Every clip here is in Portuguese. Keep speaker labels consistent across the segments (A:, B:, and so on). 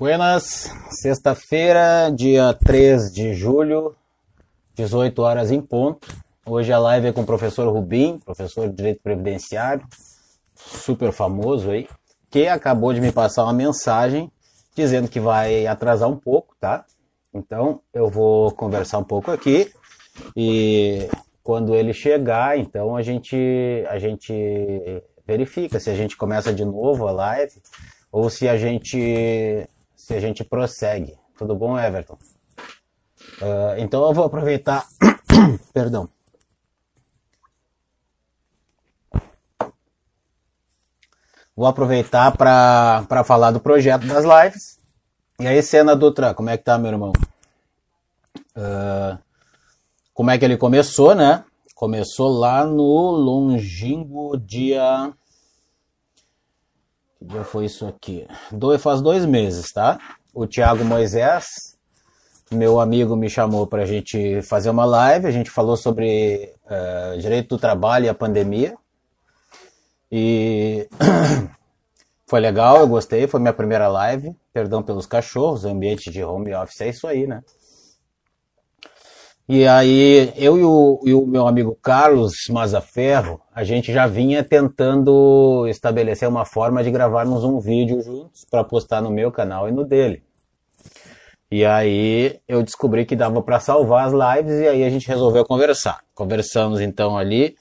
A: Buenas, sexta-feira, dia 3 de julho, 18 horas em ponto. Hoje a live é com o professor Rubim, professor de Direito Previdenciário, super famoso aí, que acabou de me passar uma mensagem dizendo que vai atrasar um pouco, tá? Então eu vou conversar um pouco aqui e quando ele chegar, então a gente a gente verifica se a gente começa de novo a live ou se a gente se a gente prossegue. Tudo bom, Everton? Uh, então eu vou aproveitar. Perdão. Vou aproveitar para falar do projeto das lives. E aí, Cena Dutra, como é que tá, meu irmão? Uh, como é que ele começou, né? Começou lá no longínquo dia que dia foi isso aqui? Dois, faz dois meses, tá? O Thiago Moisés, meu amigo, me chamou para a gente fazer uma live. A gente falou sobre uh, direito do trabalho e a pandemia. E foi legal, eu gostei. Foi minha primeira live. Perdão pelos cachorros, ambiente de home office é isso aí, né? E aí, eu e o, e o, meu amigo Carlos Mazaferro, a gente já vinha tentando estabelecer uma forma de gravarmos um vídeo juntos para postar no meu canal e no dele. E aí eu descobri que dava para salvar as lives e aí a gente resolveu conversar. Conversamos então ali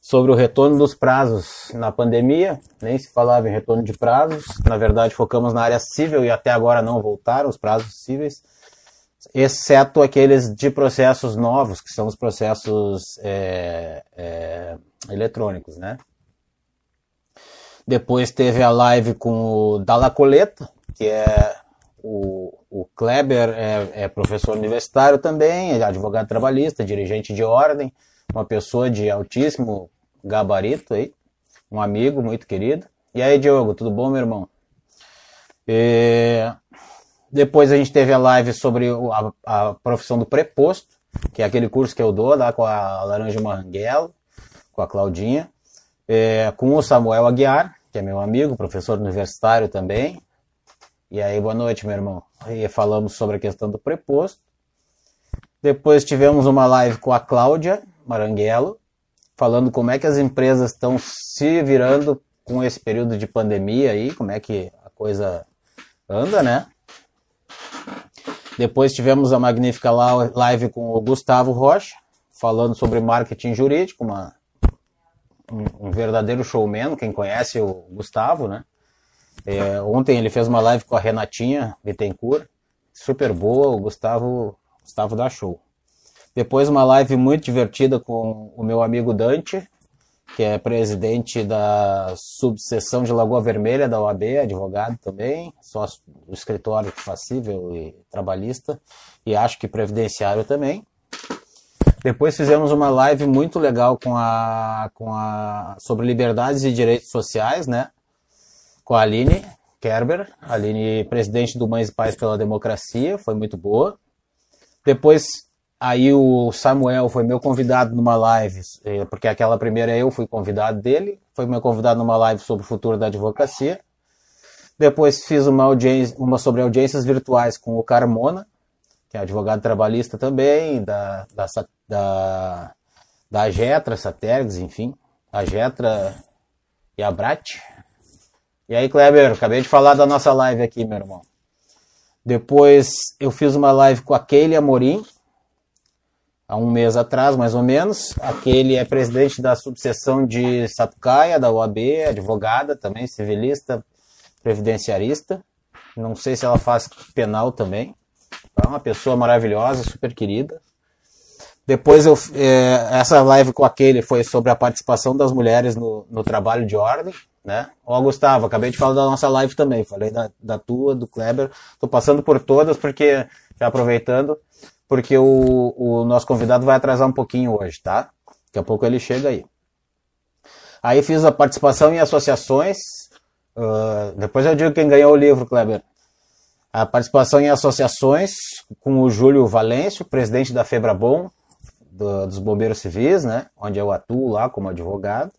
A: sobre o retorno dos prazos na pandemia, nem se falava em retorno de prazos, na verdade focamos na área civil e até agora não voltaram os prazos cíveis exceto aqueles de processos novos, que são os processos é, é, eletrônicos, né? Depois teve a live com o Dalla Coleta, que é o, o Kleber, é, é, professor universitário também, é advogado trabalhista, dirigente de ordem, uma pessoa de altíssimo gabarito aí, um amigo muito querido. E aí, Diogo, tudo bom, meu irmão? E depois a gente teve a live sobre a, a profissão do preposto, que é aquele curso que eu dou lá com a Laranja Marranguelo, com a Claudinha, é, com o Samuel Aguiar, que é meu amigo, professor universitário também. E aí, boa noite, meu irmão. E falamos sobre a questão do preposto. Depois tivemos uma live com a Cláudia Maranguelo, falando como é que as empresas estão se virando com esse período de pandemia aí, como é que a coisa anda, né? Depois tivemos a magnífica live com o Gustavo Rocha, falando sobre marketing jurídico, uma, um, um verdadeiro showman, quem conhece o Gustavo, né? É, ontem ele fez uma live com a Renatinha Bittencourt, super boa, o Gustavo, Gustavo dá show. Depois uma live muito divertida com o meu amigo Dante, que é presidente da subseção de Lagoa Vermelha da OAB, advogado também, sócio do escritório passível e trabalhista, e acho que previdenciário também. Depois fizemos uma live muito legal com a, com a, sobre liberdades e direitos sociais, né? Com a Aline Kerber, Aline, presidente do Mães e Pais pela Democracia, foi muito boa. Depois Aí o Samuel foi meu convidado numa live, é, porque aquela primeira eu fui convidado dele, foi meu convidado numa live sobre o futuro da advocacia. Depois fiz uma audiência, uma sobre audiências virtuais com o Carmona, que é advogado trabalhista também, da, da, da, da Agetra, Satergs, enfim, a Getra e a Brat. E aí, Kleber, acabei de falar da nossa live aqui, meu irmão. Depois eu fiz uma live com a Keila Amorim, há um mês atrás, mais ou menos. Aquele é presidente da subseção de Sapucaia, da UAB, advogada também, civilista, previdenciarista. Não sei se ela faz penal também. É uma pessoa maravilhosa, super querida. Depois eu, é, essa live com aquele foi sobre a participação das mulheres no, no trabalho de ordem, né? Ó, Gustavo, acabei de falar da nossa live também, falei da, da tua, do Kleber, tô passando por todas porque, já aproveitando, porque o, o nosso convidado vai atrasar um pouquinho hoje, tá? Daqui a pouco ele chega aí. Aí fiz a participação em associações. Uh, depois eu digo quem ganhou o livro, Kleber. A participação em associações com o Júlio Valêncio, presidente da Febrabom, do, dos Bombeiros Civis, né? Onde eu atuo lá como advogado.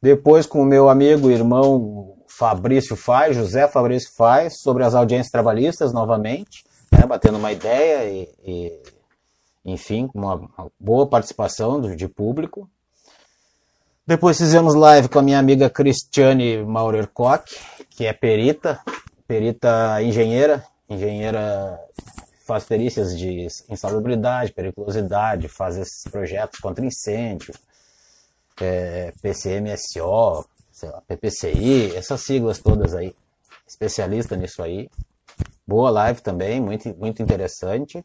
A: Depois com o meu amigo e irmão Fabrício Faz, José Fabrício Faz, sobre as audiências trabalhistas novamente, né, batendo uma ideia e, e enfim, uma, uma boa participação de público. Depois fizemos live com a minha amiga Cristiane Maurer Koch, que é perita, perita engenheira, engenheira faz perícias de insalubridade, periculosidade, faz esses projetos contra incêndio, é, PCMSO, lá, PPCI, essas siglas todas aí. Especialista nisso aí. Boa live também, muito, muito interessante.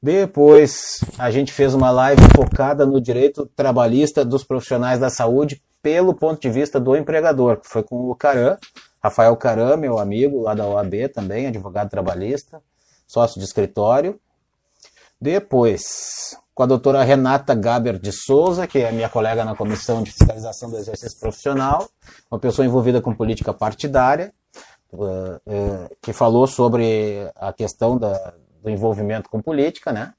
A: Depois a gente fez uma live focada no direito trabalhista dos profissionais da saúde pelo ponto de vista do empregador, que foi com o Caram, Rafael Caram, meu amigo lá da OAB também, advogado trabalhista, sócio de escritório. Depois, com a doutora Renata Gaber de Souza, que é minha colega na Comissão de Fiscalização do Exercício Profissional, uma pessoa envolvida com política partidária, que falou sobre a questão da, do envolvimento com política, né?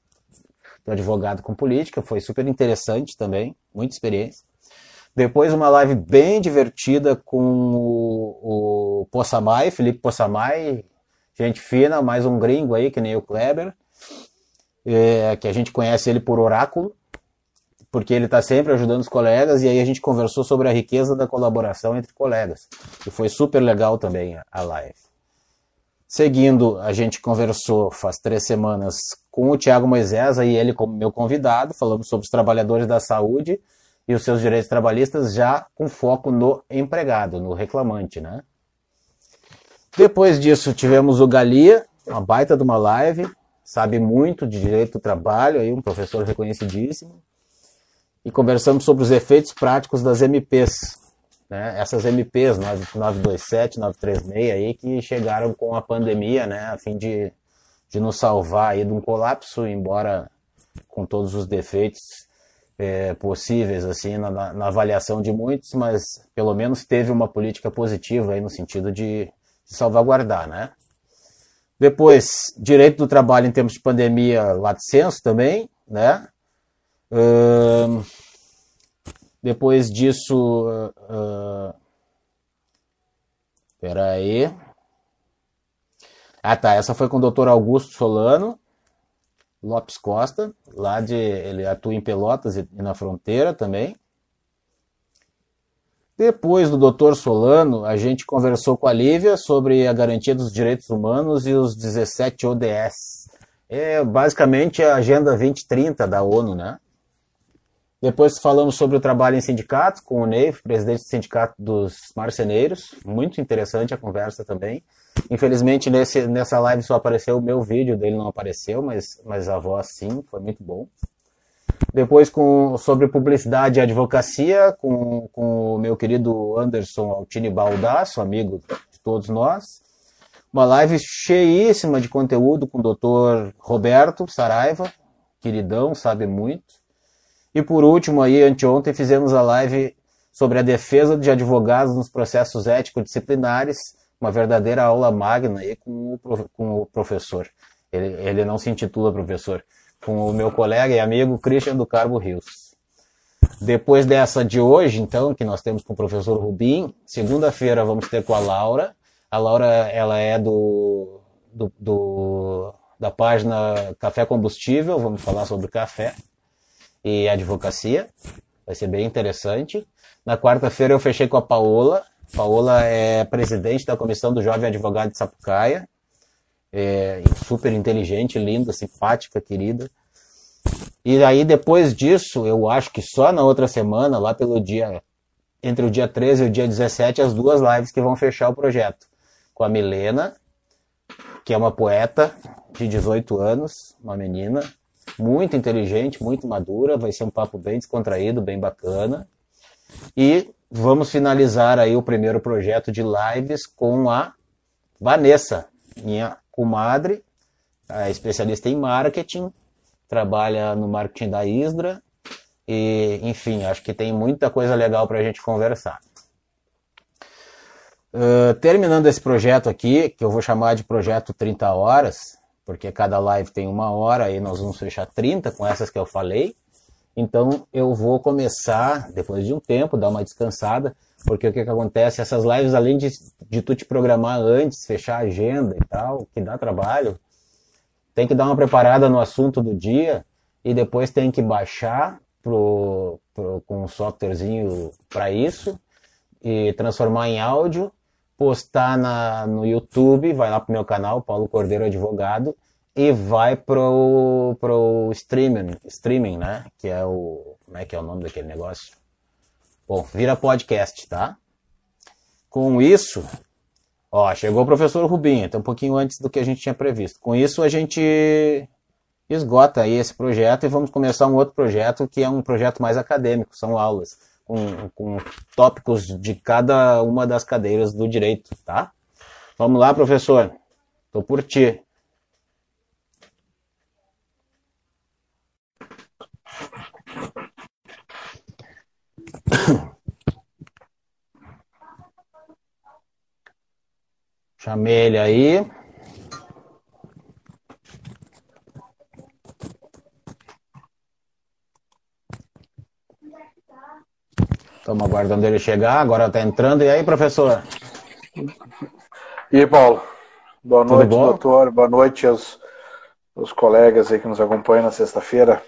A: Do advogado com política, foi super interessante também, muita experiência. Depois uma live bem divertida com o, o Possamay, Felipe Possamay, gente fina, mais um gringo aí, que nem o Kleber é, que a gente conhece ele por oráculo, porque ele está sempre ajudando os colegas, e aí a gente conversou sobre a riqueza da colaboração entre colegas, e foi super legal também a live. Seguindo, a gente conversou faz três semanas com o Tiago Moisés, aí ele como meu convidado, falamos sobre os trabalhadores da saúde e os seus direitos trabalhistas, já com foco no empregado, no reclamante, né? Depois disso, tivemos o Galia, uma baita de uma live, sabe muito de direito do trabalho, aí um professor reconhecidíssimo, e conversamos sobre os efeitos práticos das MPs, né? Essas MPs 927, 936 aí que chegaram com a pandemia, né, a fim de, de nos salvar aí de um colapso, embora com todos os defeitos é, possíveis assim na, na, avaliação de muitos, mas pelo menos teve uma política positiva aí no sentido de, salvaguardar, né? Depois, direito do trabalho em tempos de pandemia, lato senso também, né? Uh, depois disso, uh, peraí. Ah tá, essa foi com o Dr. Augusto Solano Lopes Costa, lá de ele atua em Pelotas e na fronteira também. Depois do Dr. Solano, a gente conversou com a Lívia sobre a garantia dos direitos humanos e os 17 ODS. É basicamente a Agenda 2030 da ONU, né? Depois falamos sobre o trabalho em sindicatos com o Neif, presidente do Sindicato dos Marceneiros. Muito interessante a conversa também. Infelizmente, nesse, nessa live só apareceu o meu vídeo, dele não apareceu, mas, mas a voz sim, foi muito bom. Depois com, sobre publicidade e advocacia, com, com o meu querido Anderson Altini Baldasso, amigo de todos nós. Uma live cheíssima de conteúdo com o doutor Roberto Saraiva, queridão, sabe muito. E por último, aí, anteontem, fizemos a live sobre a defesa de advogados nos processos ético-disciplinares, uma verdadeira aula magna aí com o, com o professor. Ele, ele não se intitula professor, com o meu colega e amigo Christian do Carbo Rios. Depois dessa de hoje, então, que nós temos com o professor Rubim, segunda-feira vamos ter com a Laura. A Laura, ela é do, do, do, da página Café Combustível, vamos falar sobre café e advocacia. Vai ser bem interessante. Na quarta-feira eu fechei com a Paola. Paola é presidente da comissão do Jovem Advogado de Sapucaia é, super inteligente, linda, simpática, querida. E aí, depois disso, eu acho que só na outra semana, lá pelo dia, entre o dia 13 e o dia 17, as duas lives que vão fechar o projeto. Com a Milena, que é uma poeta de 18 anos, uma menina, muito inteligente, muito madura, vai ser um papo bem descontraído, bem bacana. E vamos finalizar aí o primeiro projeto de lives com a Vanessa, minha comadre, é especialista em marketing, trabalha no marketing da Isdra e, enfim, acho que tem muita coisa legal para a gente conversar. Uh, terminando esse projeto aqui, que eu vou chamar de projeto 30 horas, porque cada live tem uma hora e nós vamos fechar 30 com essas que eu falei. Então eu vou começar, depois de um tempo, dar uma descansada, Porque o que, que acontece? Essas lives, além de, de tu te programar antes, fechar a agenda e tal, que dá trabalho, tem que dar uma preparada no assunto do dia e depois tem que baixar pro, pro, com um softwarezinho para isso e transformar em áudio, postar na, no YouTube, vai lá pro meu canal, Paulo Cordeiro Advogado, e vai pro, pro streaming, streaming, né? Que é o. Como é que é o nome daquele negócio? Bom, vira podcast, tá? Com isso, ó, chegou o professor Rubinho, então um pouquinho antes do que a gente tinha previsto. Com isso, a gente esgota aí esse projeto e vamos começar um outro projeto que é um projeto mais acadêmico, são aulas com, com tópicos de cada uma das cadeiras do direito, tá? Vamos lá, professor. Tô por ti. Chamei ele aí. Estamos aguardando ele chegar, agora está entrando. E aí, professor?
B: E aí, Paulo? Boa Tudo noite, bom? doutor. Boa noite aos, aos colegas aí que nos acompanham na sexta-feira.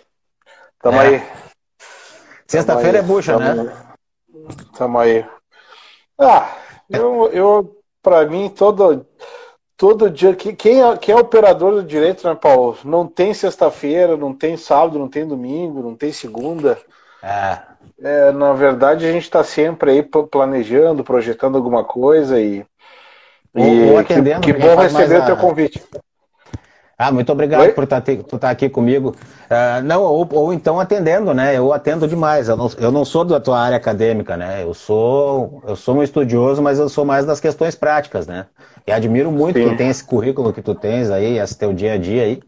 B: Tamo é. aí.
A: Sexta-feira é bucha,
B: tamo,
A: né?
B: Tamo aí. Ah, eu, eu para mim, todo, todo dia. Quem é, quem é operador do direito, né, Paulo? Não tem sexta-feira, não tem sábado, não tem domingo, não tem segunda. É. É, na verdade, a gente está sempre aí planejando, projetando alguma coisa e.
A: Ou, e ou atendendo,
B: que, que bom receber o teu convite.
A: Ah, muito obrigado Oi? por estar tá, tá aqui comigo. Uh, não, ou, ou, então atendendo, né? Eu atendo demais. Eu não, eu não sou da tua área acadêmica, né? Eu sou, eu sou um estudioso, mas eu sou mais das questões práticas, né? E admiro muito Sim. quem tem esse currículo que tu tens aí, esse teu dia a dia aí.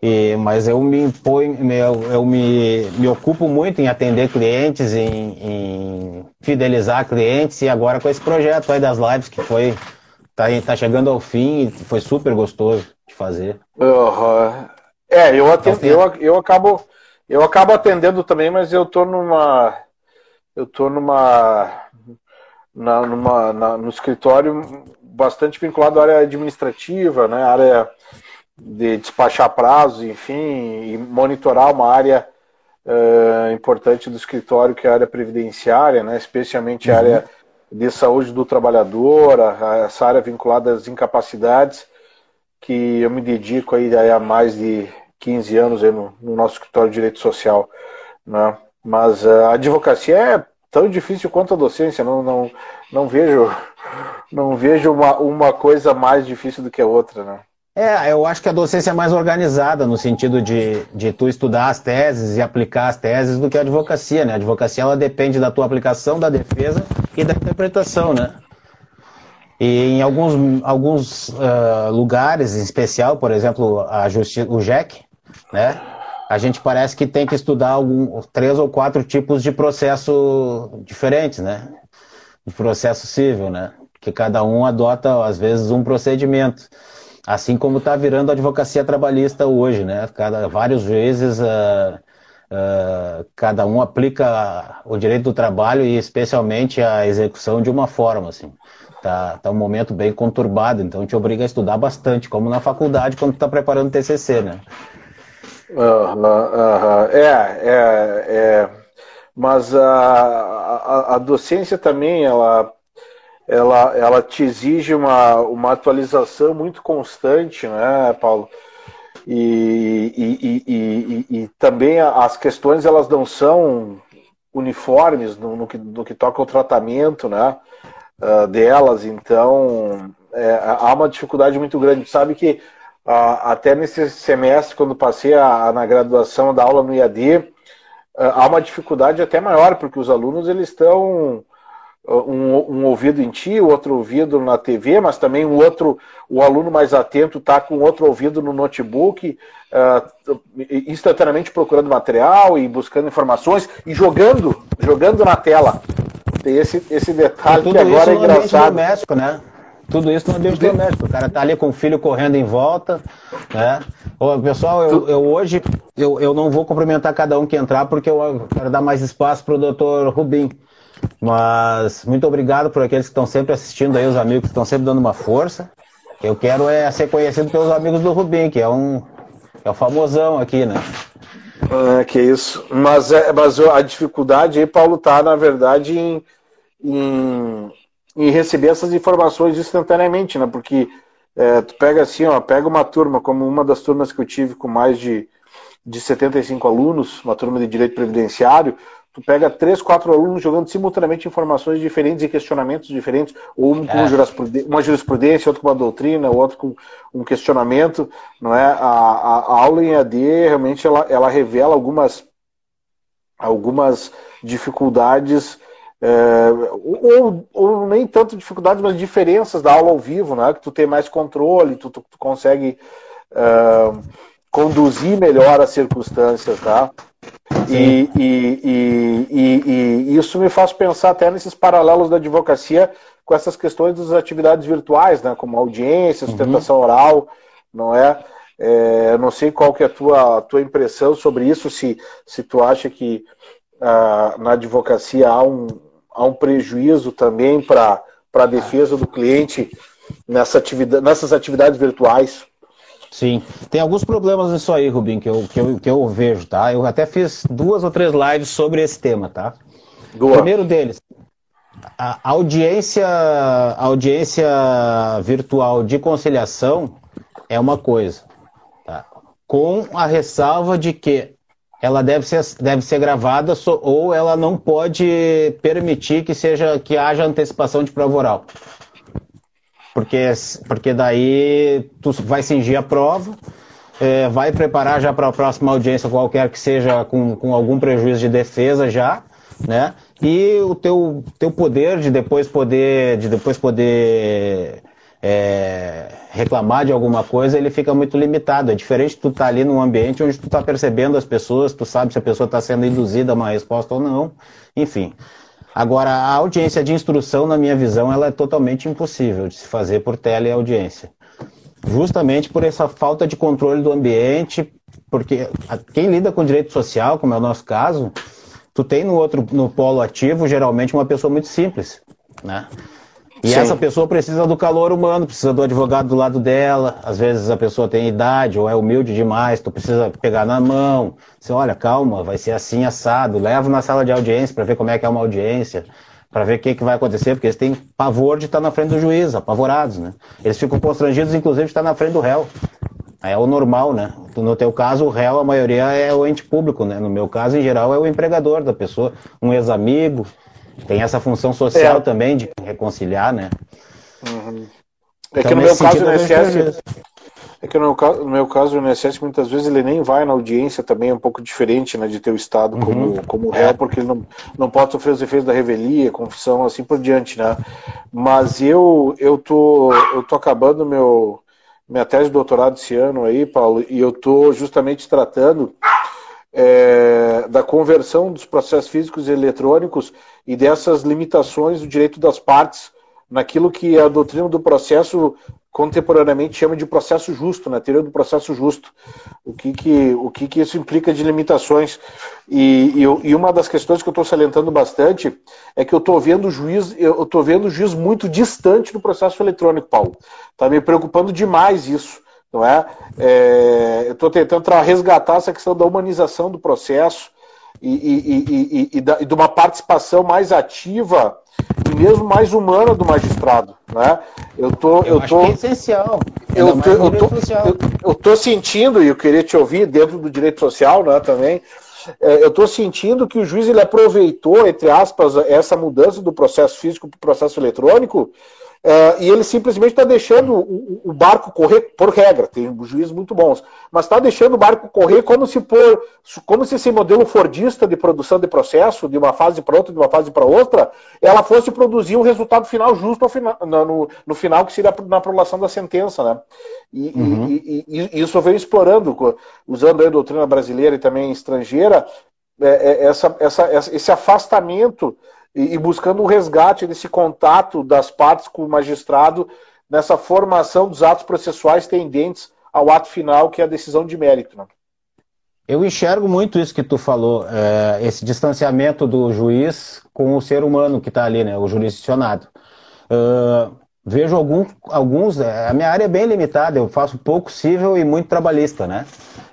A: E, mas eu me imponho, eu, eu me, me ocupo muito em atender clientes, em, em, fidelizar clientes e agora com esse projeto aí das lives que foi tá, tá chegando ao fim e foi super gostoso de fazer.
B: Uhum. É, eu, atendo, eu, eu acabo eu acabo atendendo também, mas eu tô numa eu tô numa na, numa na, no escritório bastante vinculado à área administrativa, né, área de despachar prazos, enfim, e monitorar uma área uh, importante do escritório, que é a área previdenciária, né, especialmente uhum. a área de saúde do trabalhador, essa área vinculada às incapacidades, que eu me dedico aí há mais de 15 anos aí no, no nosso escritório de direito social. Né? Mas a advocacia é tão difícil quanto a docência, não, não, não vejo, não vejo uma, uma coisa mais difícil do que a outra. Né?
A: É, eu acho que a docência é mais organizada no sentido de, de tu estudar as teses e aplicar as teses do que a advocacia, né? A advocacia ela depende da tua aplicação, da defesa e da interpretação, né? E em alguns, alguns uh, lugares, em especial, por exemplo, a justi o JEC, né? A gente parece que tem que estudar algum, três ou quatro tipos de processo diferentes, né? De processo civil, né? Que cada um adota, às vezes, um procedimento. Assim como está virando a advocacia trabalhista hoje, né? Cada, vários vezes uh, uh, cada um aplica o direito do trabalho e especialmente a execução de uma forma, assim. Tá, tá um momento bem conturbado, então te obriga a estudar bastante, como na faculdade quando está preparando o TCC, né?
B: é, é, é, mas a, a, a docência também, ela ela, ela te exige uma, uma atualização muito constante, né, Paulo? E, e, e, e, também as questões elas não são uniformes no, no, que, no que toca ao tratamento né, uh, delas, então é, há uma dificuldade muito grande. Sabe que uh, até nesse semestre, quando passei a, a, na graduação da aula no IAD, uh, há uma dificuldade até maior, porque os alunos eles estão um, um, ouvido em ti, outro ouvido na TV, mas também o outro, o aluno mais atento está com outro ouvido no notebook, uh, instantaneamente procurando material e buscando informações e jogando, jogando na tela. Tem esse, esse detalhe que agora é engraçado.
A: Doméstico, né? Tudo isso no ambiente doméstico. O cara tá ali com o filho correndo em volta, né? Ô, pessoal, eu, eu hoje eu, eu não vou cumprimentar cada um que entrar porque eu quero dar mais espaço para o doutor Rubim. Mas muito obrigado por aqueles que estão sempre assistindo aí, os amigos que estão sempre dando uma força. Eu quero é ser conhecido pelos amigos do Rubim, que é um é o famosão aqui, né?
B: É, que isso. Mas, é, mas a dificuldade aí, Paulo, tá, na verdade, em, em, em receber essas informações instantaneamente, né? Porque é, tu pega assim, ó, pega uma turma, como uma das turmas que eu tive com mais de, de 75 alunos, uma turma de direito previdenciário, tu pega três, quatro alunos jogando simultaneamente informações diferentes e questionamentos diferentes, ou um com é. uma jurisprudência, outro com uma doutrina, outro com um questionamento, não é? A, a, a aula em AD realmente ela, ela revela algumas algumas dificuldades é, ou, ou, nem tanto dificuldades, mas diferenças da aula ao vivo, né? Que tu tem mais controle, tu, tu, tu consegue é, conduzir melhor as circunstâncias, tá? E, e, e, e, isso me faz pensar até nesses paralelos da advocacia com essas questões das atividades virtuais, né, como audiência, uhum. sustentação uhum. oral, não é? é? Não sei qual que é a tua, tua impressão sobre isso, se, se tu acha que ah, na advocacia há um, há um prejuízo também para a defesa do cliente nessa atividade, nessas atividades virtuais.
A: Sim, tem alguns problemas nisso aí, Rubim, que eu, que, eu, que eu vejo, tá? Eu até fiz duas ou três lives sobre esse tema, tá? Boa. Primeiro deles, a audiência, a audiência virtual de conciliação é uma coisa, tá? com a ressalva de que ela deve ser, deve ser gravada ou ela não pode permitir que seja que haja antecipação de prova oral porque, porque daí tu vai cingir a prova, é, vai preparar já para a próxima audiência, qualquer que seja, com, com algum prejuízo de defesa já, né? E o teu, teu poder de depois poder, de depois poder é, reclamar de alguma coisa, ele fica muito limitado. É diferente tu estar tá ali num ambiente onde tu está percebendo as pessoas, tu sabe se a pessoa está sendo induzida a uma resposta ou não, enfim. Agora, a audiência de instrução, na minha visão, ela é totalmente impossível de se fazer por teleaudiência. Justamente por essa falta de controle do ambiente, porque quem lida com direito social, como é o nosso caso, tu tem no outro, no polo ativo, geralmente uma pessoa muito simples, né? E Sim. essa pessoa precisa do calor humano, precisa do advogado do lado dela. Às vezes a pessoa tem idade ou é humilde demais, tu precisa pegar na mão. Você olha, calma, vai ser assim assado. Leva na sala de audiência para ver como é que é uma audiência, para ver o que, que vai acontecer, porque eles têm pavor de estar na frente do juiz, apavorados, né? Eles ficam constrangidos, inclusive, de estar na frente do réu. É o normal, né? No teu caso, o réu, a maioria é o ente público, né? No meu caso, em geral, é o empregador da pessoa, um ex-amigo, tem essa função social é. também de reconciliar, né?
B: Uhum. É então, que no meu caso o INSS, é que no, no, meu caso o INSS muitas vezes ele nem vai na audiência também, é um pouco diferente né, de ter o Estado uhum. como, como réu, é. porque ele não, não pode sofrer os efeitos da revelia, confissão, assim por diante, né? Mas eu, eu, tô, eu tô acabando meu, minha tese de doutorado esse ano aí, Paulo, e eu tô justamente tratando é, da conversão dos processos físicos e eletrônicos e dessas limitações do direito das partes naquilo que a doutrina do processo contemporaneamente chama de processo justo, na né? teoria do processo justo. O que que, o que, que isso implica de limitações? E, e, e uma das questões que eu estou salientando bastante é que eu estou vendo o juiz, eu estou vendo o juiz muito distante do processo eletrônico, Paulo. Está me preocupando demais isso não é? é eu estou tentando resgatar essa questão da humanização do processo e, e, e, e, da, e de uma participação mais ativa e mesmo mais humana do magistrado, né?
A: Eu tô, eu, eu tô, é essencial.
B: Eu tô, eu, tô, eu, eu tô sentindo e eu queria te ouvir dentro do direito social, né? Também é, eu estou sentindo que o juiz ele aproveitou, entre aspas, essa mudança do processo físico para o processo eletrônico Uh, e ele simplesmente está deixando o, o, barco correr, por regra, tem juízes muito bons, mas está deixando o barco correr como se por, como se esse modelo fordista de produção de processo, de uma fase para outra, de uma fase para outra, ela fosse produzir um resultado final justo final, no, no, final, que seria na prolação da sentença. Né? E, uhum. e, e, e isso vem explorando, usando a doutrina brasileira e também estrangeira, é, é, essa, essa, esse afastamento e, e buscando um resgate desse contato das partes com o magistrado nessa formação dos atos processuais tendentes ao ato final, que é a decisão de mérito. Né?
A: Eu enxergo muito isso que tu falou, é, esse distanciamento do juiz com o ser humano que está ali, né, o jurisdicionado. Uh, vejo algum, alguns, é, a minha área é bem limitada, eu faço pouco civil e muito trabalhista, né?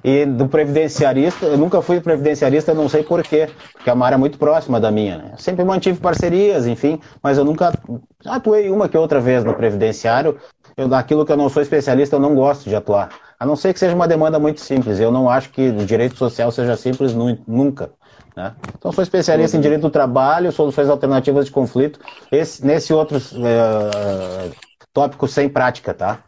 A: E do previdenciarista, eu nunca fui previdenciarista, não sei porquê, porque é uma área muito próxima da minha, né? sempre mantive parcerias, enfim, mas eu nunca atuei uma que outra vez no previdenciário. Eu, naquilo que eu não sou especialista, eu não gosto de atuar. A não ser que seja uma demanda muito simples. Eu não acho que o direito social seja simples nunca. Né? Então, sou especialista em direito do trabalho, soluções alternativas de conflito, esse, nesse outro é, tópico sem prática, tá?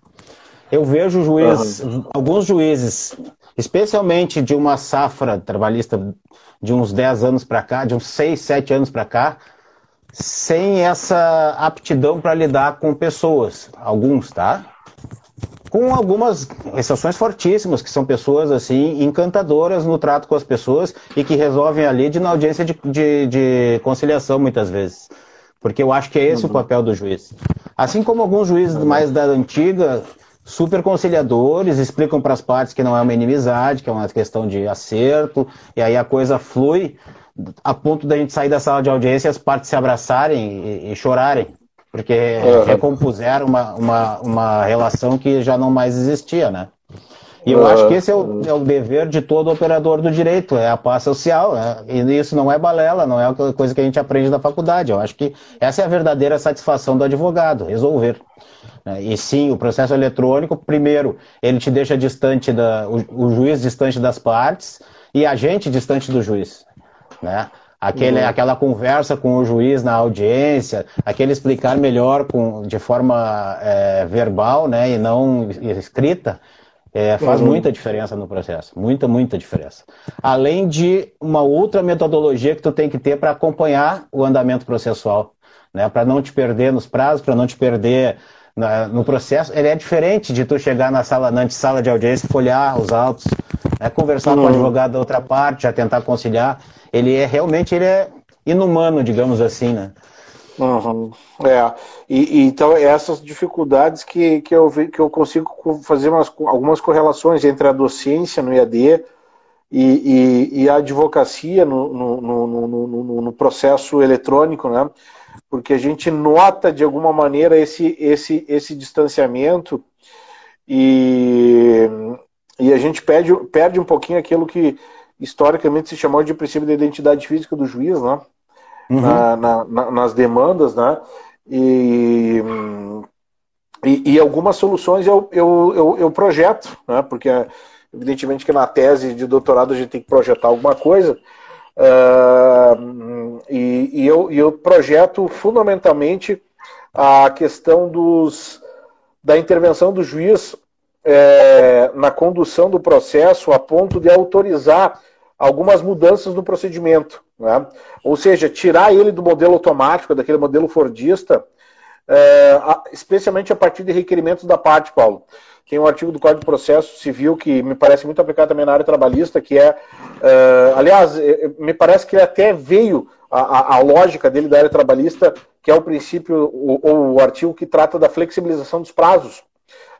A: Eu vejo juiz, uhum. alguns juízes, especialmente de uma safra trabalhista de uns 10 anos para cá, de uns 6, 7 anos para cá, sem essa aptidão para lidar com pessoas. Alguns, tá? Com algumas exceções fortíssimas, que são pessoas assim encantadoras no trato com as pessoas e que resolvem ali de na audiência de, de, de conciliação muitas vezes. Porque eu acho que é esse uhum. o papel do juiz. Assim como alguns juízes uhum. mais da antiga, super conciliadores, explicam para as partes que não é uma inimizade, que é uma questão de acerto, e aí a coisa flui a ponto da gente sair da sala de audiência e as partes se abraçarem e, e chorarem porque uhum. recompuseram uma, uma, uma relação que já não mais existia, né? E eu uhum. acho que esse é o, é o, dever de todo operador do direito, é a paz social, né? e isso não é balela, não é aquela coisa que a gente aprende da faculdade. Eu acho que essa é a verdadeira satisfação do advogado, resolver. Né? E sim, o processo eletrônico, primeiro, ele te deixa distante da, o, o juiz distante das partes e a gente distante do juiz, né? Aquele, uhum. Aquela conversa com o juiz na audiência, aquele explicar melhor com, de forma é, verbal né, e não escrita, é, faz uhum. muita diferença no processo. Muita, muita diferença. Além de uma outra metodologia que tu tem que ter para acompanhar o andamento processual. Né, para não te perder nos prazos, para não te perder na, no processo. Ele é diferente de tu chegar na sala, na sala de audiência, folhear os autos, né, conversar uhum. com o advogado da outra parte, já tentar conciliar ele é realmente ele é inumano, digamos assim, né?
B: Uhum. É, e, e, então essas dificuldades que, que, eu, vi, que eu consigo fazer umas, algumas correlações entre a docência no IAD e, e, e a advocacia no, no, no, no, no processo eletrônico, né? Porque a gente nota de alguma maneira esse, esse, esse distanciamento e, e a gente perde, perde um pouquinho aquilo que, historicamente se chamou de princípio da identidade física do juiz, né? Uhum. Na, na, na, nas demandas, né? E, e, e, algumas soluções eu, eu, eu, eu, projeto, né? Porque evidentemente que na tese de doutorado a gente tem que projetar alguma coisa. Uh, e, e, eu, eu projeto fundamentalmente a questão dos, da intervenção do juiz é, na condução do processo a ponto de autorizar algumas mudanças no procedimento. Né? Ou seja, tirar ele do modelo automático, daquele modelo fordista, especialmente a partir de requerimentos da parte, Paulo. Tem um artigo do Código de Processo Civil que me parece muito aplicado também na área trabalhista, que é, é aliás, é, é, me parece que ele até veio a, a, a, lógica dele da área trabalhista, que é o princípio, ou o artigo que trata da flexibilização dos prazos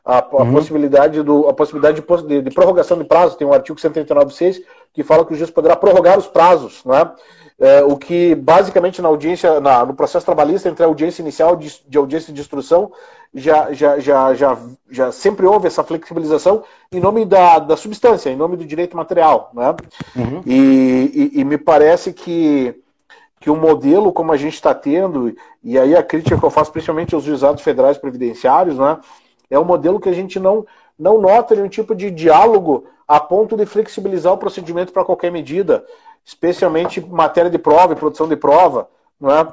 B: a, a uhum. possibilidade, do, a possibilidade de, de, de, prorrogação de prazo, tem um artigo 139.6 que fala que o juiz poderá prorrogar os prazos, né? É, o que basicamente na audiência, na, no processo trabalhista, entre a audiência inicial de, de audiência de instrução, já, já, já, já, já sempre houve essa flexibilização em nome da, da substância, em nome do direito material. Né? Uhum. E, e, e, me parece que, que o modelo como a gente está tendo, e aí a crítica que eu faço principalmente aos juizados federais previdenciários, né? É um modelo que a gente não, não nota nenhum tipo de diálogo a ponto de flexibilizar o procedimento para qualquer medida, especialmente matéria de prova e produção de prova, não é?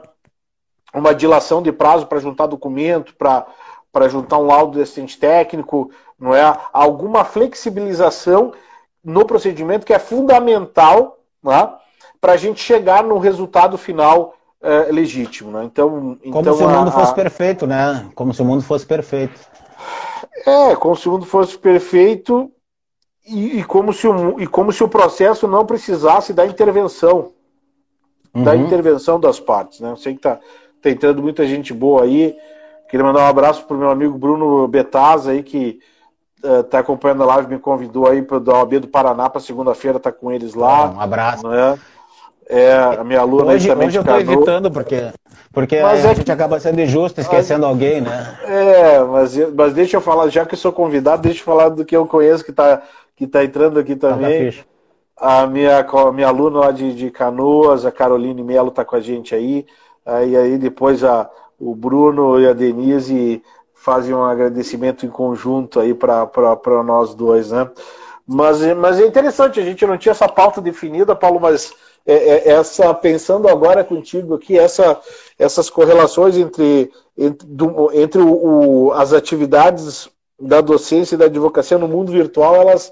B: Uma dilação de prazo para juntar documento, para para juntar um laudo de assistente técnico, não é? Alguma flexibilização no procedimento que é fundamental, é? Para a gente chegar no resultado final é, legítimo, né? Então,
A: como
B: então
A: se o mundo a, fosse perfeito, né? Como se o mundo fosse perfeito.
B: É, como se o mundo fosse perfeito e, e, como, se o, e como se o processo não precisasse da intervenção. Uhum. Da intervenção das partes. Né? Eu sei que tá, tá entrando muita gente boa aí. Queria mandar um abraço para o meu amigo Bruno Betaz aí, que está acompanhando a live, me convidou aí para o OAB do Paraná para segunda-feira, tá com eles lá.
A: Um abraço.
B: Né? É, a minha aluna
A: hoje,
B: também
A: hoje eu estou evitando, porque, porque mas a é gente acaba sendo injusto, esquecendo alguém, né?
B: É, mas, mas deixa eu falar, já que eu sou convidado, deixa eu falar do que eu conheço que está que tá entrando aqui também. a minha, minha aluna lá de, de Canoas, a Caroline Melo está com a gente aí. Aí, aí depois a, o Bruno e a Denise fazem um agradecimento em conjunto aí para nós dois, né? Mas, mas é interessante, a gente não tinha essa pauta definida, Paulo, mas é, é, essa pensando agora contigo aqui essa, essas correlações entre, entre, do, entre o, o, as atividades da docência e da advocacia no mundo virtual elas,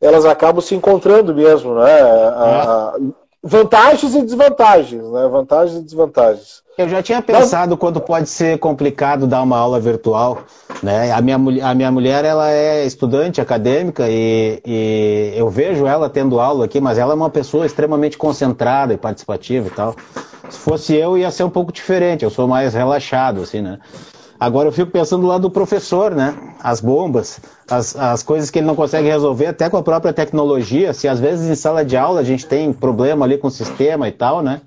B: elas acabam se encontrando mesmo né a, a, vantagens e desvantagens né vantagens e desvantagens
A: eu já tinha pensado Mas... quando pode ser complicado dar uma aula virtual, né? A minha, a minha mulher, ela é estudante acadêmica e, e eu vejo ela tendo aula aqui, mas ela é uma pessoa extremamente concentrada e participativa e tal. Se fosse eu, ia ser um pouco diferente, eu sou mais relaxado, assim, né? Agora eu fico pensando lá do professor, né? As bombas, as, as coisas que ele não consegue resolver, até com a própria tecnologia. Se às vezes em sala de aula a gente tem problema ali com o sistema e tal, né?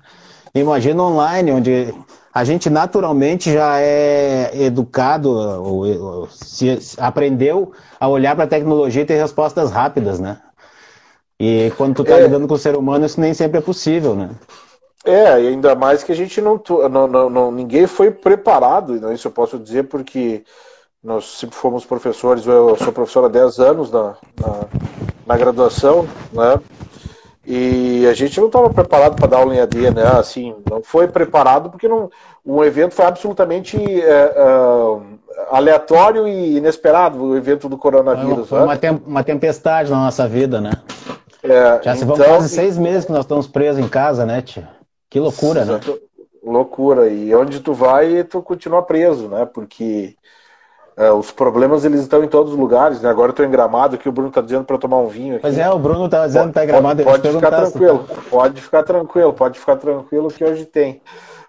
A: Imagina online, onde a gente naturalmente já é educado, ou, ou se, aprendeu a olhar para a tecnologia e ter respostas rápidas, né? E quando tu está é, lidando com o ser humano, isso nem sempre é possível, né?
B: É, ainda mais que a gente não, não, não, não ninguém foi preparado, né? isso eu posso dizer porque nós sempre fomos professores, eu sou professor há 10 anos na, na, na graduação, né? E a gente não estava preparado para dar aula em AD, né? Assim, não foi preparado porque não, um evento foi absolutamente é, é, aleatório e inesperado, o evento do coronavírus.
A: Foi
B: né?
A: uma, tem, uma tempestade na nossa vida, né? É, Já se vão então, quase seis meses que nós estamos presos em casa, né, tia? Que loucura, né?
B: Loucura. E onde tu vai, tu continua preso, né? Porque é, os problemas eles estão em todos os lugares, né? Agora eu estou em Gramado, que o Bruno está dizendo para tomar um vinho. Aqui.
A: Pois é, o Bruno está dizendo que está em Gramado.
B: Pode, pode ficar tranquilo, pode ficar tranquilo, pode ficar tranquilo que hoje tem.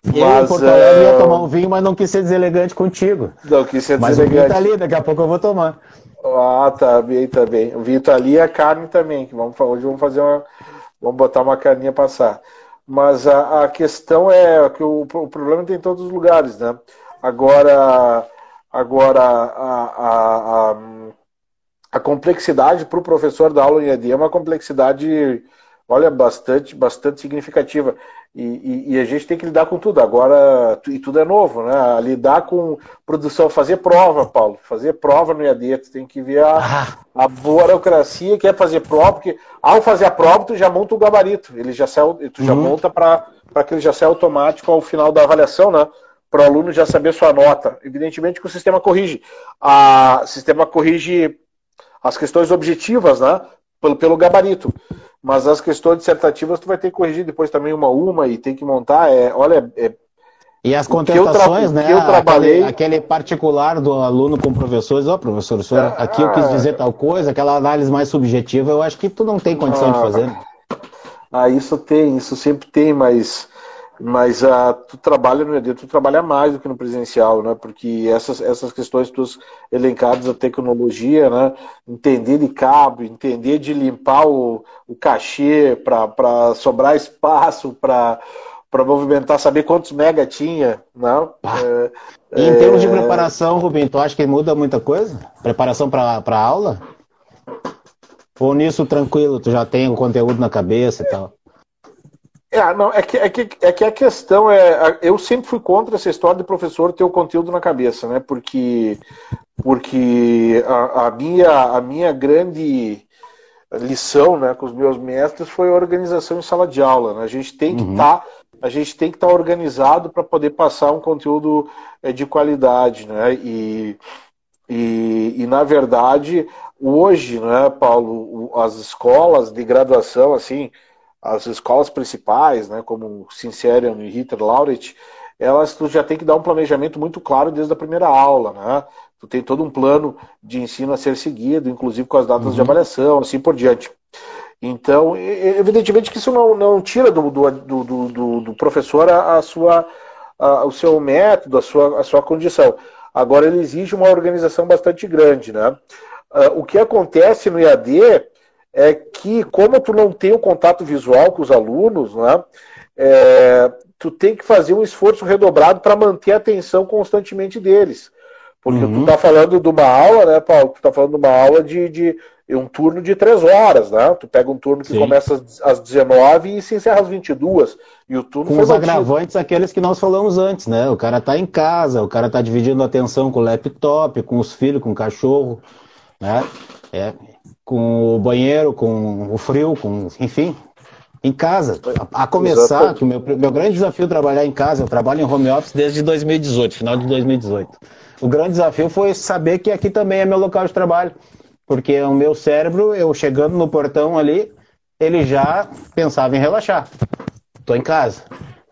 A: Eu mas, em Porto Alegre ia é, tomar um vinho, mas não quis ser deselegante contigo.
B: Não quis ser
A: mas deselegante. Mas o vinho tá ali, daqui a pouco eu vou tomar.
B: Ah, tá bem, tá bem. O vinho tá ali e a carne também, que vamos, hoje vamos fazer uma... Vamos botar uma carninha passar. Mas a, a questão é que o, o problema tem em todos os lugares, né? Agora Agora, a, a, a, a complexidade para o professor da aula em EAD é uma complexidade, olha, bastante, bastante significativa. E, e, e, a gente tem que lidar com tudo. Agora, e tudo é novo, né? Lidar com produção, fazer prova, Paulo. Fazer prova no EAD. Tu tem que ver a, ah. a burocracia que é fazer prova, porque ao fazer a prova, tu já monta o gabarito. Ele já sai, tu já uhum. monta para que ele já saia automático ao final da avaliação, né? para o aluno já saber sua nota. Evidentemente que o sistema corrige. O sistema corrige as questões objetivas, né? Pelo, pelo gabarito. Mas as questões dissertativas tu vai ter que corrigir depois também uma a uma e tem que montar. É, olha, é,
A: e as contratações, né? Eu trabalhei... Aquele, aquele, particular do aluno com professores, ó, oh, professor, o senhor, ah, aqui eu quis dizer tal coisa, aquela análise mais subjetiva, eu acho que tu não tem condição ah, de fazer.
B: Ah, isso tem, isso sempre tem, mas mas uh, tu trabalha no ED, tu trabalha mais do que no presencial, né? Porque essas, essas questões tuas elencadas da tecnologia, né? Entender de cabo, entender de limpar o, o cachê para sobrar espaço, para para movimentar, saber quantos mega tinha, não?
A: Né? É, em termos de é. preparação, Rubinho, tu acha que muda muita coisa? Preparação para a aula? Ou nisso tranquilo, tu já tem o conteúdo na cabeça e tal?
B: É, não, é que, é, que, é que a questão é. Eu sempre fui contra essa história de professor ter o conteúdo na cabeça, né? Porque, porque a, a minha, a minha grande lição né, com os meus mestres foi a organização em sala de aula. Né? A gente tem que estar. Uhum. Tá, a gente tem que estar tá organizado para poder passar um conteúdo é, de qualidade, né? E, e, e, na verdade, hoje, né, Paulo, as escolas de graduação, assim, as escolas principais, né, como Sincerian e Ritter Laureate, elas tu já tem que dar um planejamento muito claro desde a primeira aula, né? Tu tem todo um plano de ensino a ser seguido, inclusive com as datas uhum. de avaliação, assim por diante. Então, evidentemente que isso não, não tira do, do, do, do, do professor a, a sua, a, o seu método, a sua, a sua condição. Agora, ele exige uma organização bastante grande, né? uh, o que acontece no IAD é que, como tu não tem o um contato visual com os alunos, né, é, tu tem que fazer um esforço redobrado para manter a atenção constantemente deles. Porque uhum. tu tá falando de uma aula, né, Paulo? Tu tá falando de uma aula de, de um turno de três horas, né? Tu pega um turno que Sim. começa às 19 e se encerra às 22. E o turno
A: Com os agravantes, aqueles que nós falamos antes, né? O cara tá em casa, o cara tá dividindo a atenção com o laptop, com os filhos, com o cachorro, né? É, com o banheiro, com o frio, com, enfim, em casa. A, a começar, Exatamente. que o meu, meu grande desafio é trabalhar em casa, eu trabalho em home office desde 2018, final de 2018. O grande desafio foi saber que aqui também é meu local de trabalho. Porque o meu cérebro, eu chegando no portão ali, ele já pensava em relaxar. Estou em casa.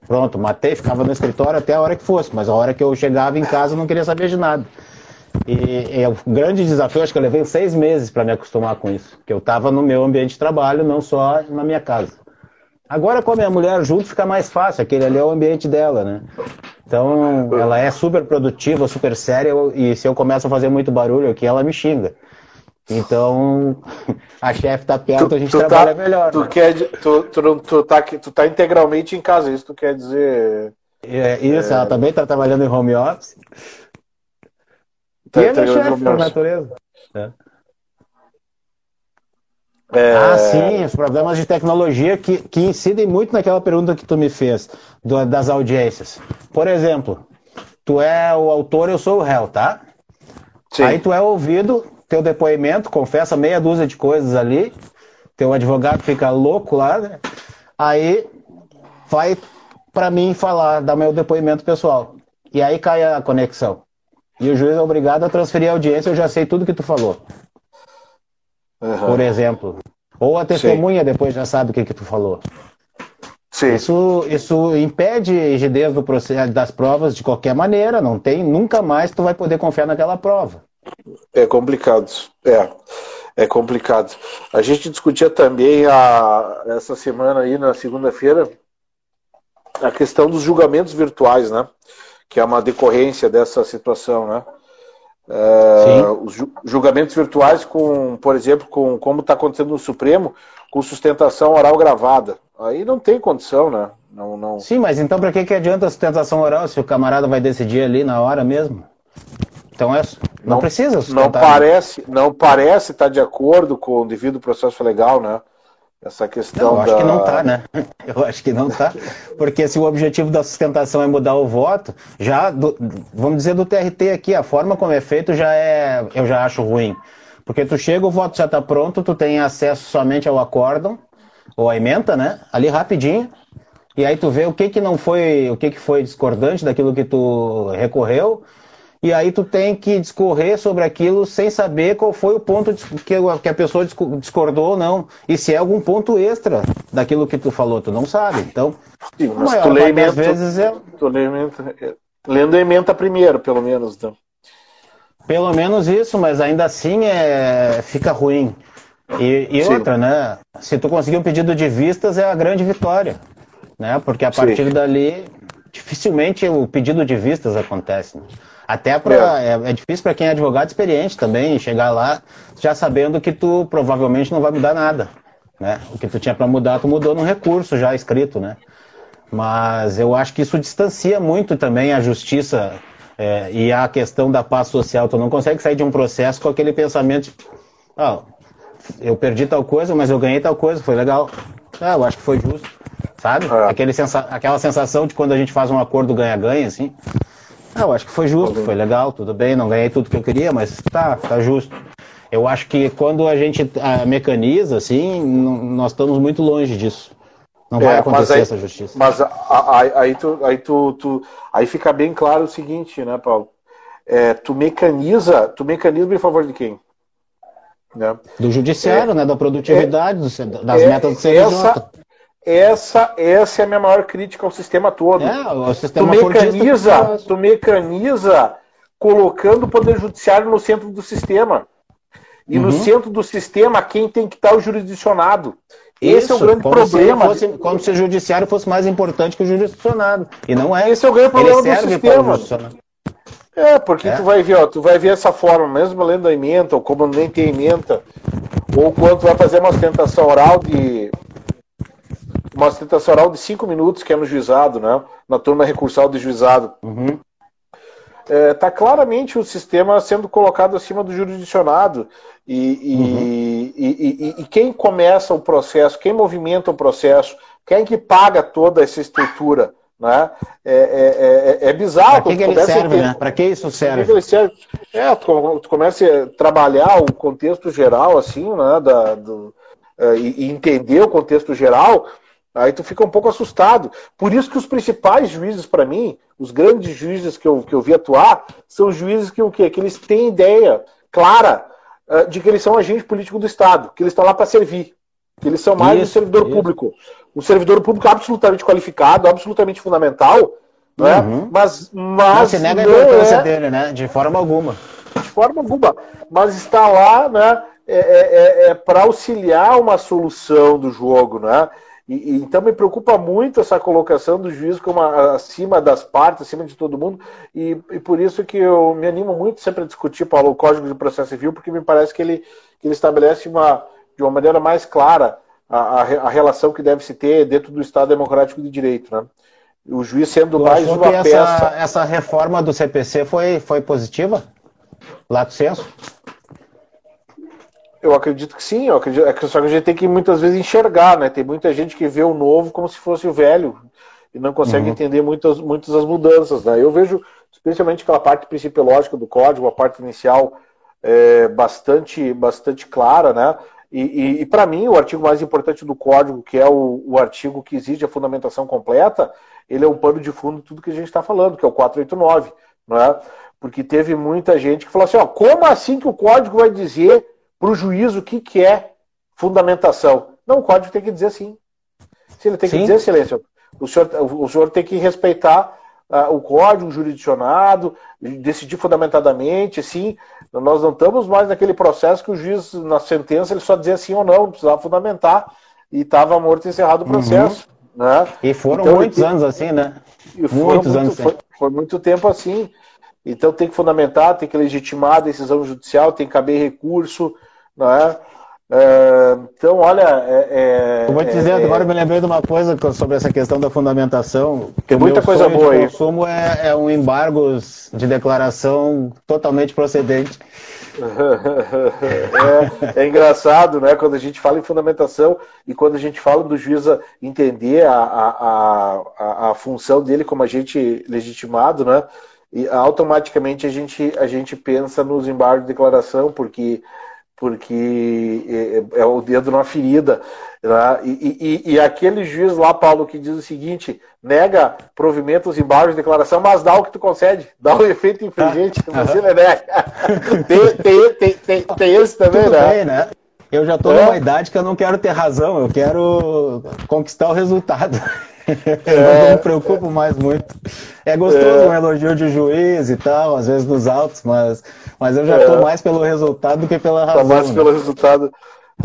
A: Pronto, matei, ficava no escritório até a hora que fosse, mas a hora que eu chegava em casa eu não queria saber de nada. E, é um grande desafio, acho que eu levei seis meses para me acostumar com isso, que eu estava no meu ambiente de trabalho, não só na minha casa. Agora com a minha mulher junto fica mais fácil, aquele ali é o ambiente dela, né? Então ela é super produtiva, super séria, e se eu começo a fazer muito barulho aqui, ela me xinga. Então, a chefe tá perto, tu, a gente trabalha
B: tá,
A: melhor.
B: Tu, né? quer, tu, tu, tu, tá, tu tá integralmente em casa, isso tu quer dizer.
A: É, isso, é... ela também tá trabalhando em home office. Tá e ele é chefe por natureza. É. É... Ah, sim, os problemas de tecnologia que, que incidem muito naquela pergunta que tu me fez, do, das audiências. Por exemplo, tu é o autor, eu sou o réu, tá? Sim. Aí tu é ouvido, teu depoimento, confessa meia dúzia de coisas ali, teu advogado fica louco lá, né? Aí vai para mim falar, dar meu depoimento pessoal. E aí cai a conexão. E o juiz é obrigado a transferir a audiência, eu já sei tudo que tu falou. Uhum. Por exemplo. Ou a testemunha Sim. depois já sabe o que, que tu falou. Sim. Isso, isso impede rigidez do processo das provas de qualquer maneira. Não tem, nunca mais tu vai poder confiar naquela prova.
B: É complicado. É, é complicado. A gente discutia também a, essa semana aí, na segunda-feira, a questão dos julgamentos virtuais, né? Que é uma decorrência dessa situação, né? É, os julgamentos virtuais com, por exemplo, com como está acontecendo no Supremo, com sustentação oral gravada. Aí não tem condição, né? Não, não...
A: Sim, mas então para que, que adianta a sustentação oral se o camarada vai decidir ali na hora mesmo? Então é, não, não precisa
B: sustentar. Não parece, não parece estar de acordo com o devido processo legal, né? Essa questão.
A: Não, eu acho da... que não está, né? Eu acho que não está. Porque se o objetivo da sustentação é mudar o voto, já, do, vamos dizer do TRT aqui, a forma como é feito já é, eu já acho ruim. Porque tu chega, o voto já está pronto, tu tem acesso somente ao acórdão, ou à emenda, né? Ali rapidinho. E aí tu vê o que que não foi, o que que foi discordante daquilo que tu recorreu e aí tu tem que discorrer sobre aquilo sem saber qual foi o ponto que a pessoa discordou ou não. E se é algum ponto extra daquilo que tu falou, tu não sabe. Então,
B: Sim, mas maior tu lê ementa, vezes é... Tu lê ementa, é, lendo a emenda primeiro, pelo menos. Então.
A: Pelo menos isso, mas ainda assim é, fica ruim. E, e outra, né? Se tu conseguir um pedido de vistas, é a grande vitória. Né? Porque a partir Sim. dali, dificilmente o pedido de vistas acontece. Né? Até para é. é, é, difícil para quem é advogado experiente também chegar lá já sabendo que tu provavelmente não vai mudar nada, né? O que tu tinha para mudar, tu mudou num recurso já escrito, né? Mas eu acho que isso distancia muito também a justiça é, e a questão da paz social. Tu não consegue sair de um processo com aquele pensamento, de, oh, eu perdi tal coisa, mas eu ganhei tal coisa, foi legal. Ah, eu acho que foi justo, sabe? É. Aquele sensa aquela sensação de quando a gente faz um acordo ganha-ganha, assim. Ah, eu acho que foi justo, foi legal, tudo bem, não ganhei tudo que eu queria, mas tá, tá justo. Eu acho que quando a gente a, mecaniza, assim, nós estamos muito longe disso. Não vai é, acontecer aí, essa justiça.
B: Mas aí, aí, tu, aí, tu, tu, aí fica bem claro o seguinte, né, Paulo? É, tu mecaniza, tu mecaniza em favor de quem?
A: Né? Do judiciário, é, né? Da produtividade, é, das metas do CNJ.
B: Essa, essa, essa é a minha maior crítica ao sistema todo. É, o sistema tu mecaniza, tu mecaniza colocando o Poder Judiciário no centro do sistema. E uhum. no centro do sistema, quem tem que estar o jurisdicionado. Esse Isso, é o grande como problema.
A: Se fosse, como se o judiciário fosse mais importante que o jurisdicionado. E não é.
B: Esse é o grande problema do sistema. É, porque é. tu vai ver, ó, tu vai ver essa forma, mesmo lendo a emenda, ou como nem tem emenda, ou quando tu vai fazer uma ostentação oral de. Uma ostentação oral de cinco minutos, que é no juizado, né? Na turma recursal do juizado. Uhum. É, tá claramente o sistema sendo colocado acima do jurisdicionado. E, uhum. e, e, e quem começa o processo, quem movimenta o processo, quem que paga toda essa estrutura? Né? É, é, é, é bizarro.
A: Para que, que ele serve, ter... né? Para que isso serve? Que ele serve?
B: É, tu, tu começa a trabalhar o contexto geral, assim, né? Da, do, é, e entender o contexto geral, aí tu fica um pouco assustado. Por isso que os principais juízes, para mim, os grandes juízes que eu, que eu vi atuar, são juízes que o quê? Que eles têm ideia clara uh, de que eles são agente político do Estado, que eles estão lá para servir, que eles são mais isso, um servidor isso. público um servidor público absolutamente qualificado, absolutamente fundamental, né? Uhum. mas, mas
A: não se nega a importância é... dele, né? De forma alguma.
B: De forma alguma. Mas está lá, né? É, é, é, é para auxiliar uma solução do jogo, né? E, então me preocupa muito essa colocação do juiz como acima das partes, acima de todo mundo, e, e, por isso que eu me animo muito sempre a discutir, Paulo, o Código de Processo Civil, porque me parece que ele, que ele estabelece uma, de uma maneira mais clara a, a, relação que deve se ter dentro do Estado Democrático de Direito. Né? O juiz sendo tu mais uma
A: essa, peça. Essa reforma do CPC foi, foi positiva? Lato senso?
B: Eu acredito que sim, eu acredito, é só que a gente tem que muitas vezes enxergar, né? Tem muita gente que vê o novo como se fosse o velho e não consegue uhum. entender muitas, muitas das mudanças. Né? Eu vejo, especialmente aquela parte principiológica do código, a parte inicial é, bastante, bastante clara, né? E, e, e para mim, o artigo mais importante do código, que é o, o, artigo que exige a fundamentação completa, ele é um pano de fundo de tudo que a gente está falando, que é o 489. Não é? Porque teve muita gente que falou assim: ó, como assim que o código vai dizer para o juiz o que, que é fundamentação? Não, o código tem que dizer sim. Se ele tem que sim. dizer silêncio, o senhor, o senhor tem que respeitar uh, o código jurisdicionado, decidir fundamentadamente, sim. Nós não estamos mais naquele processo que o juiz, na sentença, ele só dizia sim ou não, precisava fundamentar, e estava morto e encerrado o uhum. processo. Uhum. Né?
A: E foram então, muitos anos assim, né?
B: muitos muito, anos foi, foi muito tempo assim. Então tem que fundamentar, tem que legitimar a decisão judicial, tem que caber recurso, não é? Então, olha. É,
A: é, eu vou te dizer, é, agora me lembrei de uma coisa sobre essa questão da fundamentação.
B: Tem muita coisa boa aí.
A: O consumo é, é, um embargo de declaração totalmente procedente.
B: é, é, engraçado, né? Quando a gente fala em fundamentação e quando a gente fala do juiz entender a, a, a, a função dele como agente legitimado, né? E automaticamente a gente, a gente pensa nos embargos de declaração, porque porque é, é, o dedo na ferida. Né? E, e, e, aquele juiz lá, Paulo, que diz o seguinte: nega provimentos e embargos de declaração, mas dá o que tu concede, dá o efeito infringente, ah, você uhum. nega. tem, tem, tem, tem, tem esse também, Tudo né? Bem, né?
A: Eu já estou é. numa idade que eu não quero ter razão, eu quero conquistar o resultado. É, não me preocupo mais muito. É gostoso é. um elogio de juiz e tal, às vezes nos altos, mas, mas eu já estou é. mais pelo resultado do que pela razão. Tô
B: mais né? pelo resultado.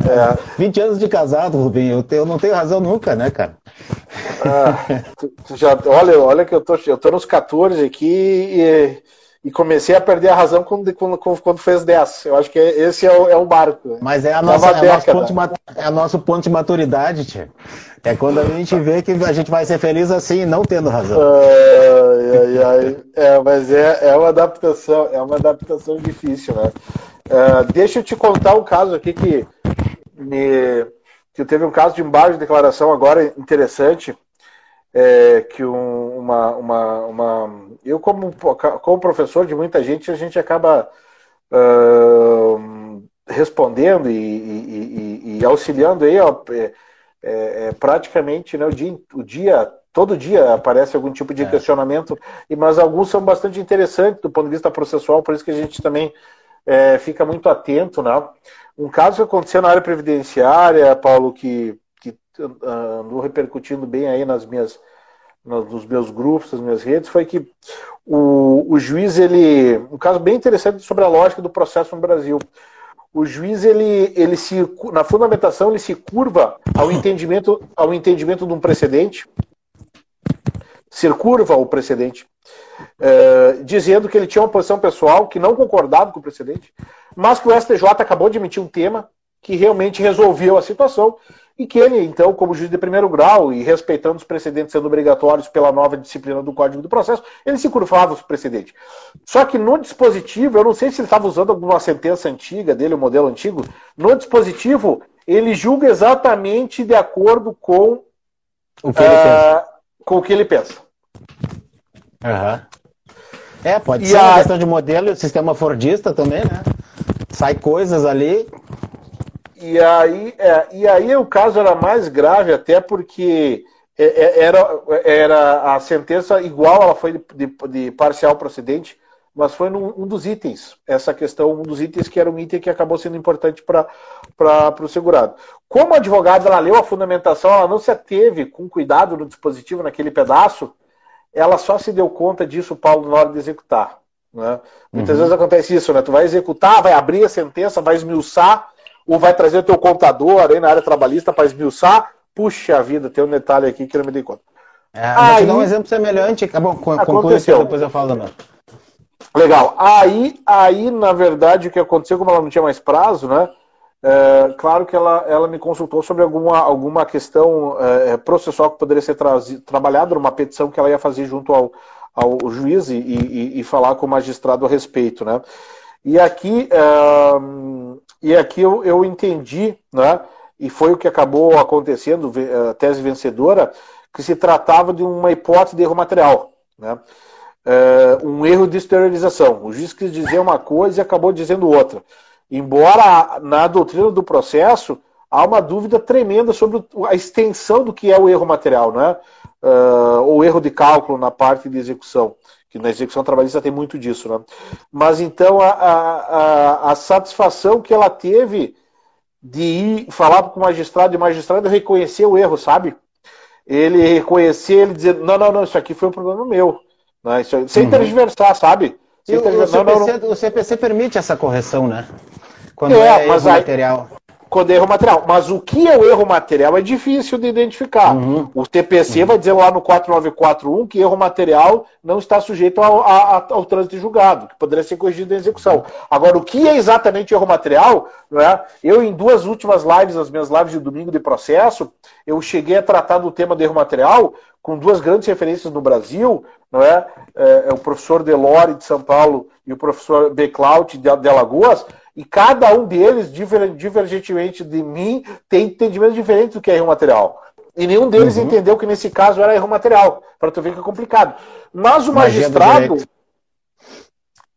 A: É. 20 anos de casado, Rubinho, eu, te, eu não tenho razão nunca, né, cara?
B: Ah, tu, tu já, olha, olha que eu tô, eu tô nos 14 aqui e e comecei a perder a razão quando, quando, quando fez 10. Eu acho que esse é o, é o barco.
A: Mas é, a nossa, é, nosso ponto de, é nosso ponto de maturidade, tia. É quando a gente vê que a gente vai ser feliz assim, não tendo razão.
B: Ai, ai, ai. É, mas é, é uma adaptação, é uma adaptação difícil, né? Uh, deixa eu te contar um caso aqui que me que teve um caso de embargo de declaração agora interessante é, que um, uma, uma, uma, eu como, como professor de muita gente a gente acaba uh, respondendo e, e, e, e, auxiliando aí ó, é, é, é, praticamente né, o, dia, o dia todo dia aparece algum tipo de é. questionamento mas alguns são bastante interessantes do ponto de vista processual por isso que a gente também é, fica muito atento né um caso que aconteceu na área previdenciária Paulo que andou repercutindo bem aí nas minhas nos meus grupos, nas minhas redes, foi que o, o juiz, ele. Um caso bem interessante sobre a lógica do processo no Brasil. O juiz, ele, ele se, na fundamentação, ele se curva ao entendimento, ao entendimento de um precedente, se curva o precedente. é, dizendo que ele tinha uma posição pessoal que não concordava com o precedente, mas que o STJ acabou de emitir um tema que realmente resolveu a situação e que ele, então, como juiz de primeiro grau e respeitando os precedentes sendo obrigatórios pela nova disciplina do Código do Processo, ele se curvava os precedentes. Só que no dispositivo, eu não sei se ele estava usando alguma sentença antiga dele, o um modelo antigo, no dispositivo ele julga exatamente de acordo com o que ele, uh, pensa. Com o que ele pensa.
A: Uhum. É, pode e ser a... uma questão de modelo, sistema fordista também, né? Sai coisas ali
B: e aí, é, e aí o caso era mais grave até porque é, é, era, era a sentença igual, ela foi de, de, de parcial procedente, mas foi num, um dos itens, essa questão, um dos itens que era um item que acabou sendo importante para o segurado. Como a advogada ela leu a fundamentação, ela não se ateve com cuidado no dispositivo, naquele pedaço, ela só se deu conta disso, Paulo, na hora de executar. Né? Muitas uhum. vezes acontece isso, né? Tu vai executar, vai abrir a sentença, vai esmiuçar, ou vai trazer o teu contador aí na área trabalhista para esmiuçar. Puxa vida, tem um detalhe aqui que eu não me dei conta.
A: É, aí, vou te dar um exemplo semelhante. Acabou, conclui aqui, depois eu falo também.
B: Legal. Aí, aí, na verdade, o que aconteceu, como ela não tinha mais prazo, né? É, claro que ela, ela me consultou sobre alguma, alguma questão é, processual que poderia ser trabalhada numa petição que ela ia fazer junto ao, ao juiz e, e, e falar com o magistrado a respeito, né? E aqui, uh, e aqui eu, eu entendi, né, e foi o que acabou acontecendo, a tese vencedora, que se tratava de uma hipótese de erro material. Né? Uh, um erro de exteriorização. O juiz quis dizer uma coisa e acabou dizendo outra. Embora na doutrina do processo há uma dúvida tremenda sobre a extensão do que é o erro material, né? Uh, ou erro de cálculo na parte de execução que na execução trabalhista tem muito disso, né? Mas então a, a, a, satisfação que ela teve de ir falar com o magistrado e o magistrado reconhecer o erro, sabe? Ele reconhecer, ele dizer, não, não, não, isso aqui foi um problema meu. Né? Isso, sem uhum. tergiversar, sabe?
A: Sem tergiversar. O, CPC, não, não, o CPC permite essa correção, né? Quando é, é mas aí, material
B: quando é erro material. Mas o que é o erro material é difícil de identificar. Uhum. O TPC uhum. vai dizer lá no 4941 que erro material não está sujeito ao, ao, ao trânsito julgado, que poderia ser corrigido em execução. Agora, o que é exatamente erro material, não é? eu em duas últimas lives, as minhas lives de domingo de processo, eu cheguei a tratar do tema do erro material com duas grandes referências no Brasil, não é? é, é o professor Delore de São Paulo e o professor Beclaut de, de Alagoas, e cada um deles, divergentemente de mim, tem entendimento diferente do que é erro material. E nenhum deles uhum. entendeu que nesse caso era erro material, para tu ver que é complicado. Mas o magistrado.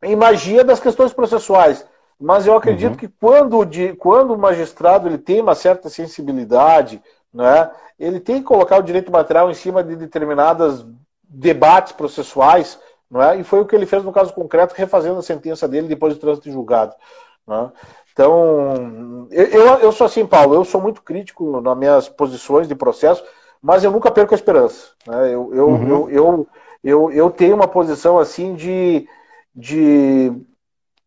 B: Em magia das questões processuais. Mas eu acredito uhum. que quando, de, quando o magistrado ele tem uma certa sensibilidade, né, ele tem que colocar o direito material em cima de determinados debates processuais, não é? e foi o que ele fez no caso concreto, refazendo a sentença dele depois do trânsito julgado. Né? Então, eu, eu sou assim, Paulo, eu sou muito crítico nas minhas posições de processo, mas eu nunca perco a esperança. Né? Eu, eu, uhum. eu, eu, eu, eu, tenho uma posição assim de, de,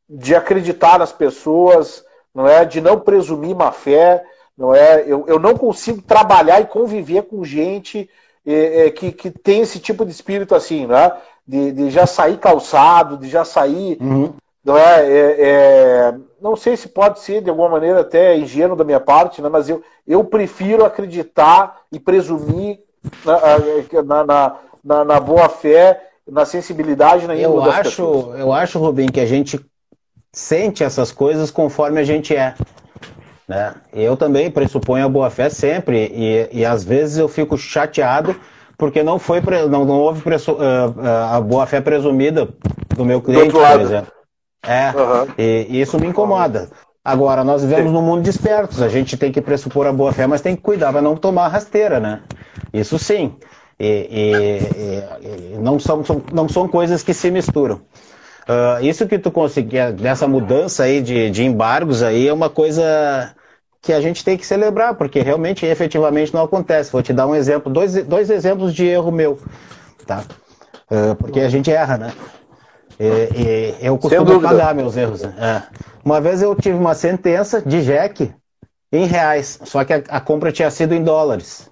B: de acreditar nas pessoas, não é? De não presumir má fé, não é? Eu, eu não consigo trabalhar e conviver com gente é, é, que, que tem esse tipo de espírito assim, né? De, de já sair calçado, de já sair. Uhum. Não é, é, é, não sei se pode ser de alguma maneira até ingênuo da minha parte, né, mas eu, eu prefiro acreditar e presumir na, na, na, na boa fé, na sensibilidade, na
A: eu acho, Eu acho, Rubim, que a gente sente essas coisas conforme a gente é. Né? Eu também pressuponho a boa fé sempre e, e às vezes eu fico chateado porque não foi não, não houve presu, uh, uh, a boa fé presumida do meu cliente, do por exemplo. É, uhum. e, e, isso me incomoda. Agora, nós vivemos num mundo de espertos, a gente tem que pressupor a boa fé, mas tem que cuidar para não tomar rasteira, né? Isso sim. E, e, e não, são, são, não são coisas que se misturam. Uh, isso que tu conseguia, dessa mudança aí de, de embargos aí, é uma coisa que a gente tem que celebrar, porque realmente, efetivamente, não acontece. Vou te dar um exemplo, dois, dois exemplos de erro meu, tá? Uh, porque a gente erra, né? E, e eu costumo pagar meus erros. Né? É. Uma vez eu tive uma sentença de Jack em reais, só que a, a compra tinha sido em dólares.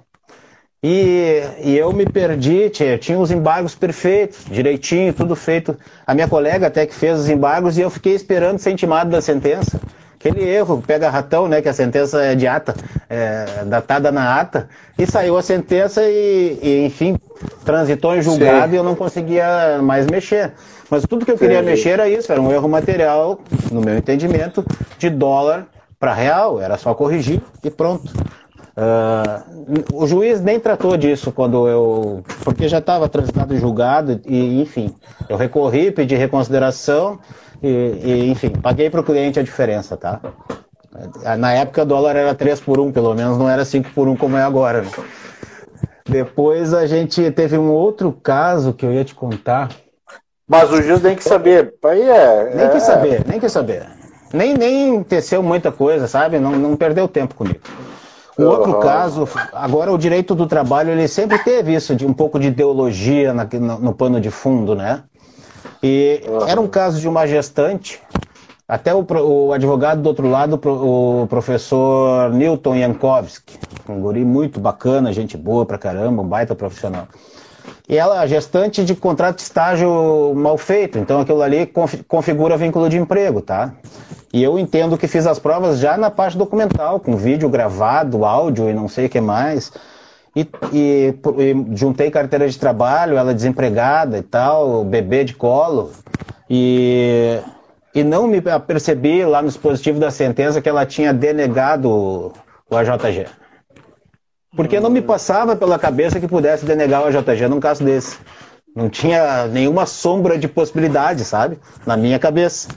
A: E, e eu me perdi, tinha, tinha os embargos perfeitos, direitinho, tudo feito. A minha colega até que fez os embargos e eu fiquei esperando ser intimado da sentença. Aquele erro, pega ratão, né? Que a sentença é de ata, é, datada na ata, e saiu a sentença e, e enfim, transitou em julgado Sim. e eu não conseguia mais mexer. Mas tudo que eu queria Sim. mexer era isso, era um erro material, no meu entendimento, de dólar para real, era só corrigir e pronto. Uh, o juiz nem tratou disso quando eu. Porque já estava transitado em julgado, e enfim. Eu recorri, pedi reconsideração, e, e enfim, paguei para o cliente a diferença, tá? Na época o dólar era 3 por 1, pelo menos não era 5 por 1 como é agora. Né? Depois a gente teve um outro caso que eu ia te contar.
B: Mas o juiz tem que saber. Aí é,
A: nem é... que saber, nem que saber. Nem, nem teceu muita coisa, sabe? Não, não perdeu tempo comigo. O outro uhum. caso, agora o direito do trabalho, ele sempre teve isso, de um pouco de ideologia na, no, no pano de fundo, né? E uhum. era um caso de uma gestante, até o, o, advogado do outro lado, o professor Newton Yankowski, um guri muito bacana, gente boa pra caramba, um baita profissional. E ela, gestante de contrato de estágio mal feito, então aquilo ali configura vínculo de emprego, tá? E eu entendo que fiz as provas já na parte documental, com vídeo gravado, áudio e não sei o que mais. E, e, e juntei carteira de trabalho, ela desempregada e tal, bebê de colo. E, e não me apercebi lá no dispositivo da sentença que ela tinha denegado o AJG. Porque não me passava pela cabeça que pudesse denegar o AJG num caso desse. Não tinha nenhuma sombra de possibilidade, sabe? Na minha cabeça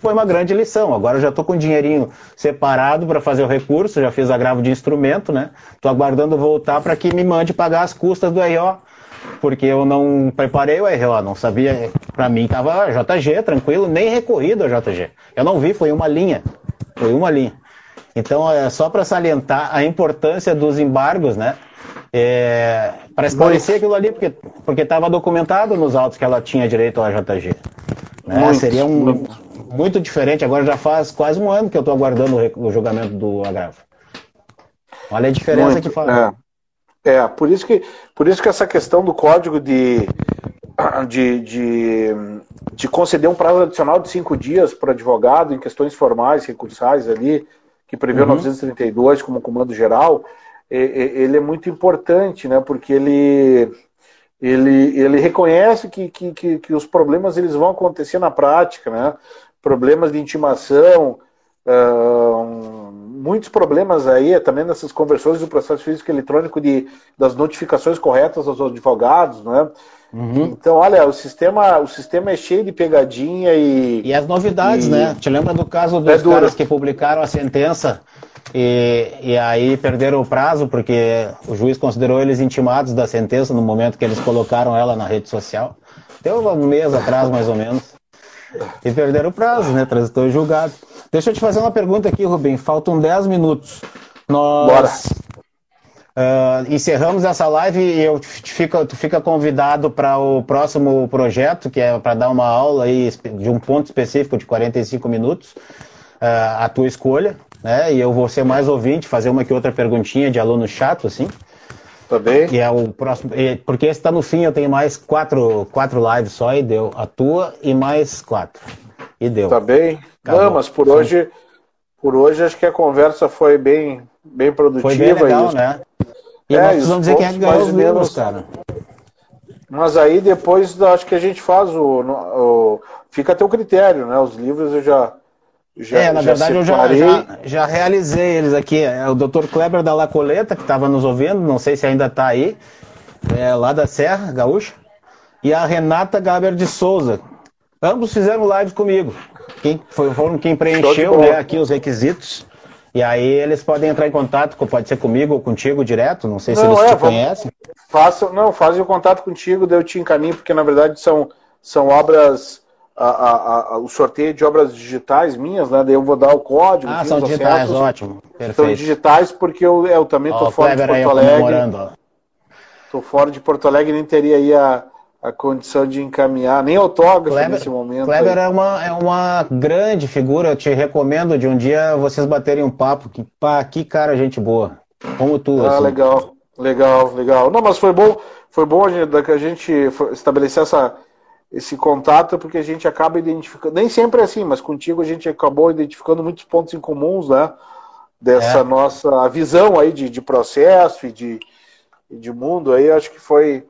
A: foi uma grande lição. Agora eu já estou com o dinheirinho separado para fazer o recurso, já fiz agravo de instrumento, né? Estou aguardando voltar para que me mande pagar as custas do RO, porque eu não preparei o RO, não sabia. Para mim estava JG, tranquilo, nem recorrido a JG. Eu não vi, foi uma linha. Foi uma linha. Então, é só para salientar a importância dos embargos, né? É, para esclarecer aquilo ali, porque estava documentado nos autos que ela tinha direito ao JG. Né? Seria um, muito diferente. Agora já faz quase um ano que eu estou aguardando o julgamento do agravo. Olha a diferença muito, que faz.
B: É. é, por isso que por isso que essa questão do código de de, de, de conceder um prazo adicional de cinco dias para advogado em questões formais, recursais ali, que prevê uhum. o 932 como comando geral, ele é muito importante, né? Porque ele ele, ele reconhece que, que, que, que, os problemas eles vão acontecer na prática, né? problemas de intimação, uh, muitos problemas aí também nessas conversões do processo físico eletrônico de, das notificações corretas aos advogados, né? Uhum. Então, olha, o sistema, o sistema é cheio de pegadinha e.
A: E as novidades, e... né? Te lembra do caso dos é caras que publicaram a sentença e, e aí perderam o prazo porque o juiz considerou eles intimados da sentença no momento que eles colocaram ela na rede social? Deu um mês atrás, mais ou menos. E perderam o prazo, né? Transitou julgado. Deixa eu te fazer uma pergunta aqui, Rubem. Faltam 10 minutos. Nós Bora. Uh, encerramos essa live e eu fica, tu fica convidado para o próximo projeto, que é para dar uma aula aí de um ponto específico de 45 minutos, uh, a tua escolha, né? E eu vou ser mais ouvinte, fazer uma que outra perguntinha de aluno chato, assim.
B: Tá bem.
A: E é o próximo. Porque esse tá no fim, eu tenho mais quatro, quatro lives só e deu. A tua e mais quatro. E deu.
B: Tá bem. Acabou. Não, mas por hoje, por hoje acho que a conversa foi bem, bem produtiva. Foi bem
A: legal, né? E é, nós precisamos dizer quem é que ganhou os livros, cara.
B: Mas aí depois acho que a gente faz o, o. Fica a teu critério, né? Os livros eu já
A: já, é, na verdade eu já, já, já, realizei eles aqui. É o Dr. Kleber da Lacoleta, que estava nos ouvindo, não sei se ainda está aí, é, lá da Serra Gaúcha, e a Renata Gaber de Souza. Ambos fizeram lives comigo. Quem, foram quem preencheu né, aqui os requisitos. E aí eles podem entrar em contato, pode ser comigo ou contigo direto, não sei se não, eles é, te conhecem.
B: Faça, não, fazem o contato contigo, daí eu te encaminho, porque na verdade são, são obras a, a, a, o sorteio de obras digitais minhas, né? Daí eu vou dar o código.
A: Ah, são digitais, acessos. ótimo.
B: Perfeito. São digitais porque eu, eu também estou fora de Porto Alegre. Estou fora de Porto Alegre e nem teria aí a, a condição de encaminhar, nem autógrafo Kleber, nesse momento.
A: Kleber é uma, é uma grande figura, eu te recomendo de um dia vocês baterem um papo, que, pá, que cara gente boa, como tu.
B: Ah, assim. legal. Legal, legal. Não, mas foi bom, foi bom a gente, que a gente estabelecer essa, esse contato, porque a gente acaba identificando, nem sempre é assim, mas contigo a gente acabou identificando muitos pontos em comuns, né? Dessa é. nossa visão aí de, de processo e de, de mundo aí, acho que foi,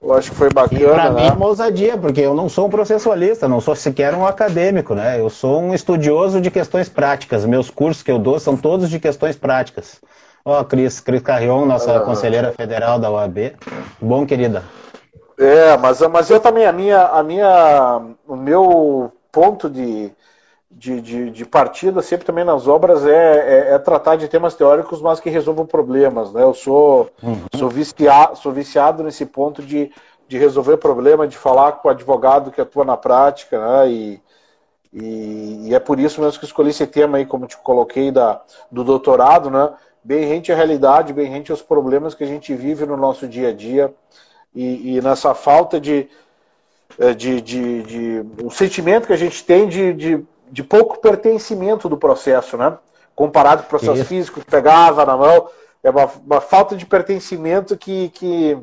B: eu acho que foi bacana. Para
A: né? mim é uma ousadia, porque eu não sou um processualista, não sou sequer um acadêmico, né? Eu sou um estudioso de questões práticas. Meus cursos que eu dou são todos de questões práticas. Ó, oh, Cris, Cris Carrion, nossa ah. conselheira federal da OAB. Bom, querida.
B: É, mas, mas eu também, a minha, a minha, o meu ponto de, de, de, de partida sempre também nas obras é, é, é, tratar de temas teóricos, mas que resolvam problemas. Né? Eu sou, uhum. sou, viciado, sou viciado nesse ponto de, de resolver problema, de falar com o advogado que atua na prática, né? e, e, e, é por isso mesmo que escolhi esse tema aí, como te coloquei, da, do doutorado, né? bem rente à realidade, bem rente aos problemas que a gente vive no nosso dia a dia e, e nessa falta de, é, de, de, de, um sentimento que a gente tem de, de, de pouco pertencimento do processo, né? Comparado com o processo Isso. físico que pegava na mão, é uma, uma falta de pertencimento que, que,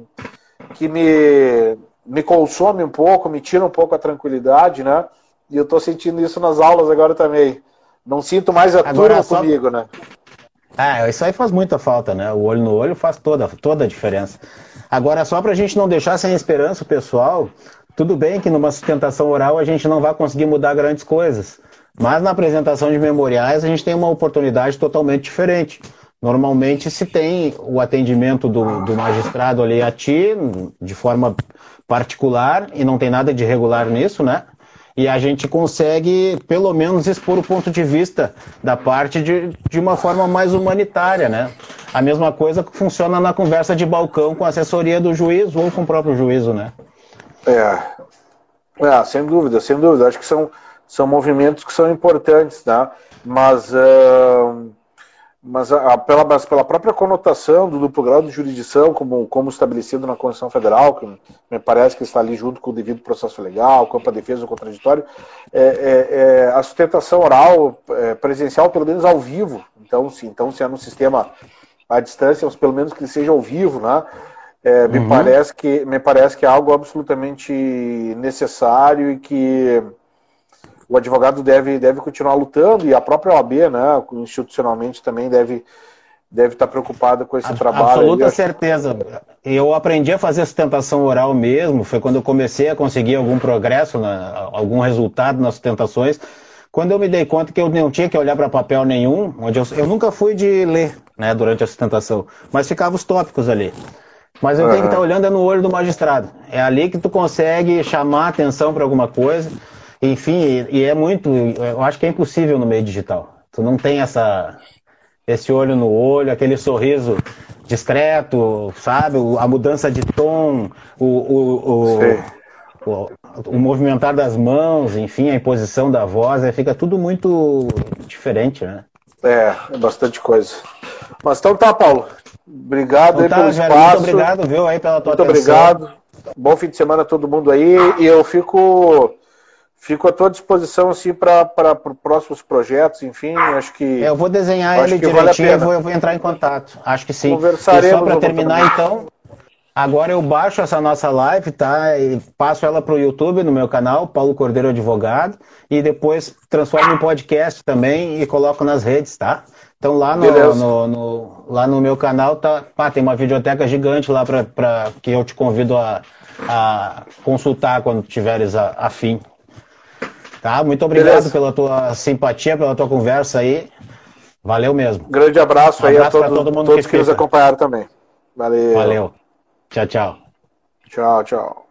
B: que me, me consome um pouco, me tira um pouco a tranquilidade, né? E eu estou sentindo isso nas aulas agora também. Não sinto mais a agora, turma só... comigo, né?
A: Ah, isso aí faz muita falta, né? O olho no olho faz toda, toda a diferença. Agora, só para a gente não deixar sem esperança o pessoal, tudo bem que numa sustentação oral a gente não vai conseguir mudar grandes coisas, mas na apresentação de memoriais a gente tem uma oportunidade totalmente diferente. Normalmente se tem o atendimento do, do magistrado ali a ti, de forma particular, e não tem nada de regular nisso, né? E a gente consegue, pelo menos, expor o ponto de vista da parte de, de uma forma mais humanitária, né? A mesma coisa que funciona na conversa de balcão com a assessoria do juiz ou com o próprio juízo, né?
B: É, é sem dúvida, sem dúvida. Acho que são, são movimentos que são importantes, tá? Mas... Uh mas a, pela, pela própria conotação do duplo grau de jurisdição, como, como estabelecido na Constituição Federal, que me parece que está ali junto com o devido processo legal, com a defesa do contraditório, é, é, é, a sustentação oral é, presencial, pelo menos ao vivo, então, sim, então se é no sistema à distância, mas pelo menos que seja ao vivo, né? É, me, uhum. parece que, me parece que é algo absolutamente necessário e que o advogado deve, deve continuar lutando e a própria OAB, né, institucionalmente também deve deve estar preocupado com esse a, trabalho.
A: Absoluta certeza. Eu aprendi a fazer sustentação oral mesmo, foi quando eu comecei a conseguir algum progresso, na, algum resultado nas sustentações, quando eu me dei conta que eu não tinha que olhar para papel nenhum, onde eu, eu, nunca fui de ler né, durante a sustentação, mas ficava os tópicos ali. Mas eu uhum. tenho que estar olhando é no olho do magistrado. É ali que tu consegue chamar atenção para alguma coisa. Enfim, e, é muito. Eu acho que é impossível no meio digital. Tu não tem essa, esse olho no olho, aquele sorriso discreto, sabe? A mudança de tom, o, o, o, o, o movimentar das mãos, enfim, a imposição da voz, fica tudo muito diferente, né?
B: É, é bastante coisa. Mas então tá, Paulo. Obrigado então, tá, aí pelo espaço. Muito
A: obrigado, viu, aí pela tua
B: Muito atenção. obrigado. Bom fim de semana a todo mundo aí. E eu fico fico à tua disposição assim para próximos projetos, enfim, acho que
A: é, eu vou desenhar ele direitinho, vale eu, vou, eu vou entrar em contato. Acho que sim.
B: Conversaremos. E
A: só para terminar então, agora eu baixo essa nossa live, tá? E passo ela para o YouTube no meu canal, Paulo Cordeiro Advogado, e depois transformo em podcast também e coloco nas redes, tá? Então lá no, no, no, lá no meu canal tá, ah, tem uma videoteca gigante lá para que eu te convido a, a consultar quando tiveres afim. Tá? Muito obrigado Beleza. pela tua simpatia, pela tua conversa aí. Valeu mesmo.
B: Grande abraço, um aí abraço a todo, todo mundo todos que, que nos acompanharam também. Valeu.
A: Valeu. Tchau, tchau.
B: Tchau, tchau.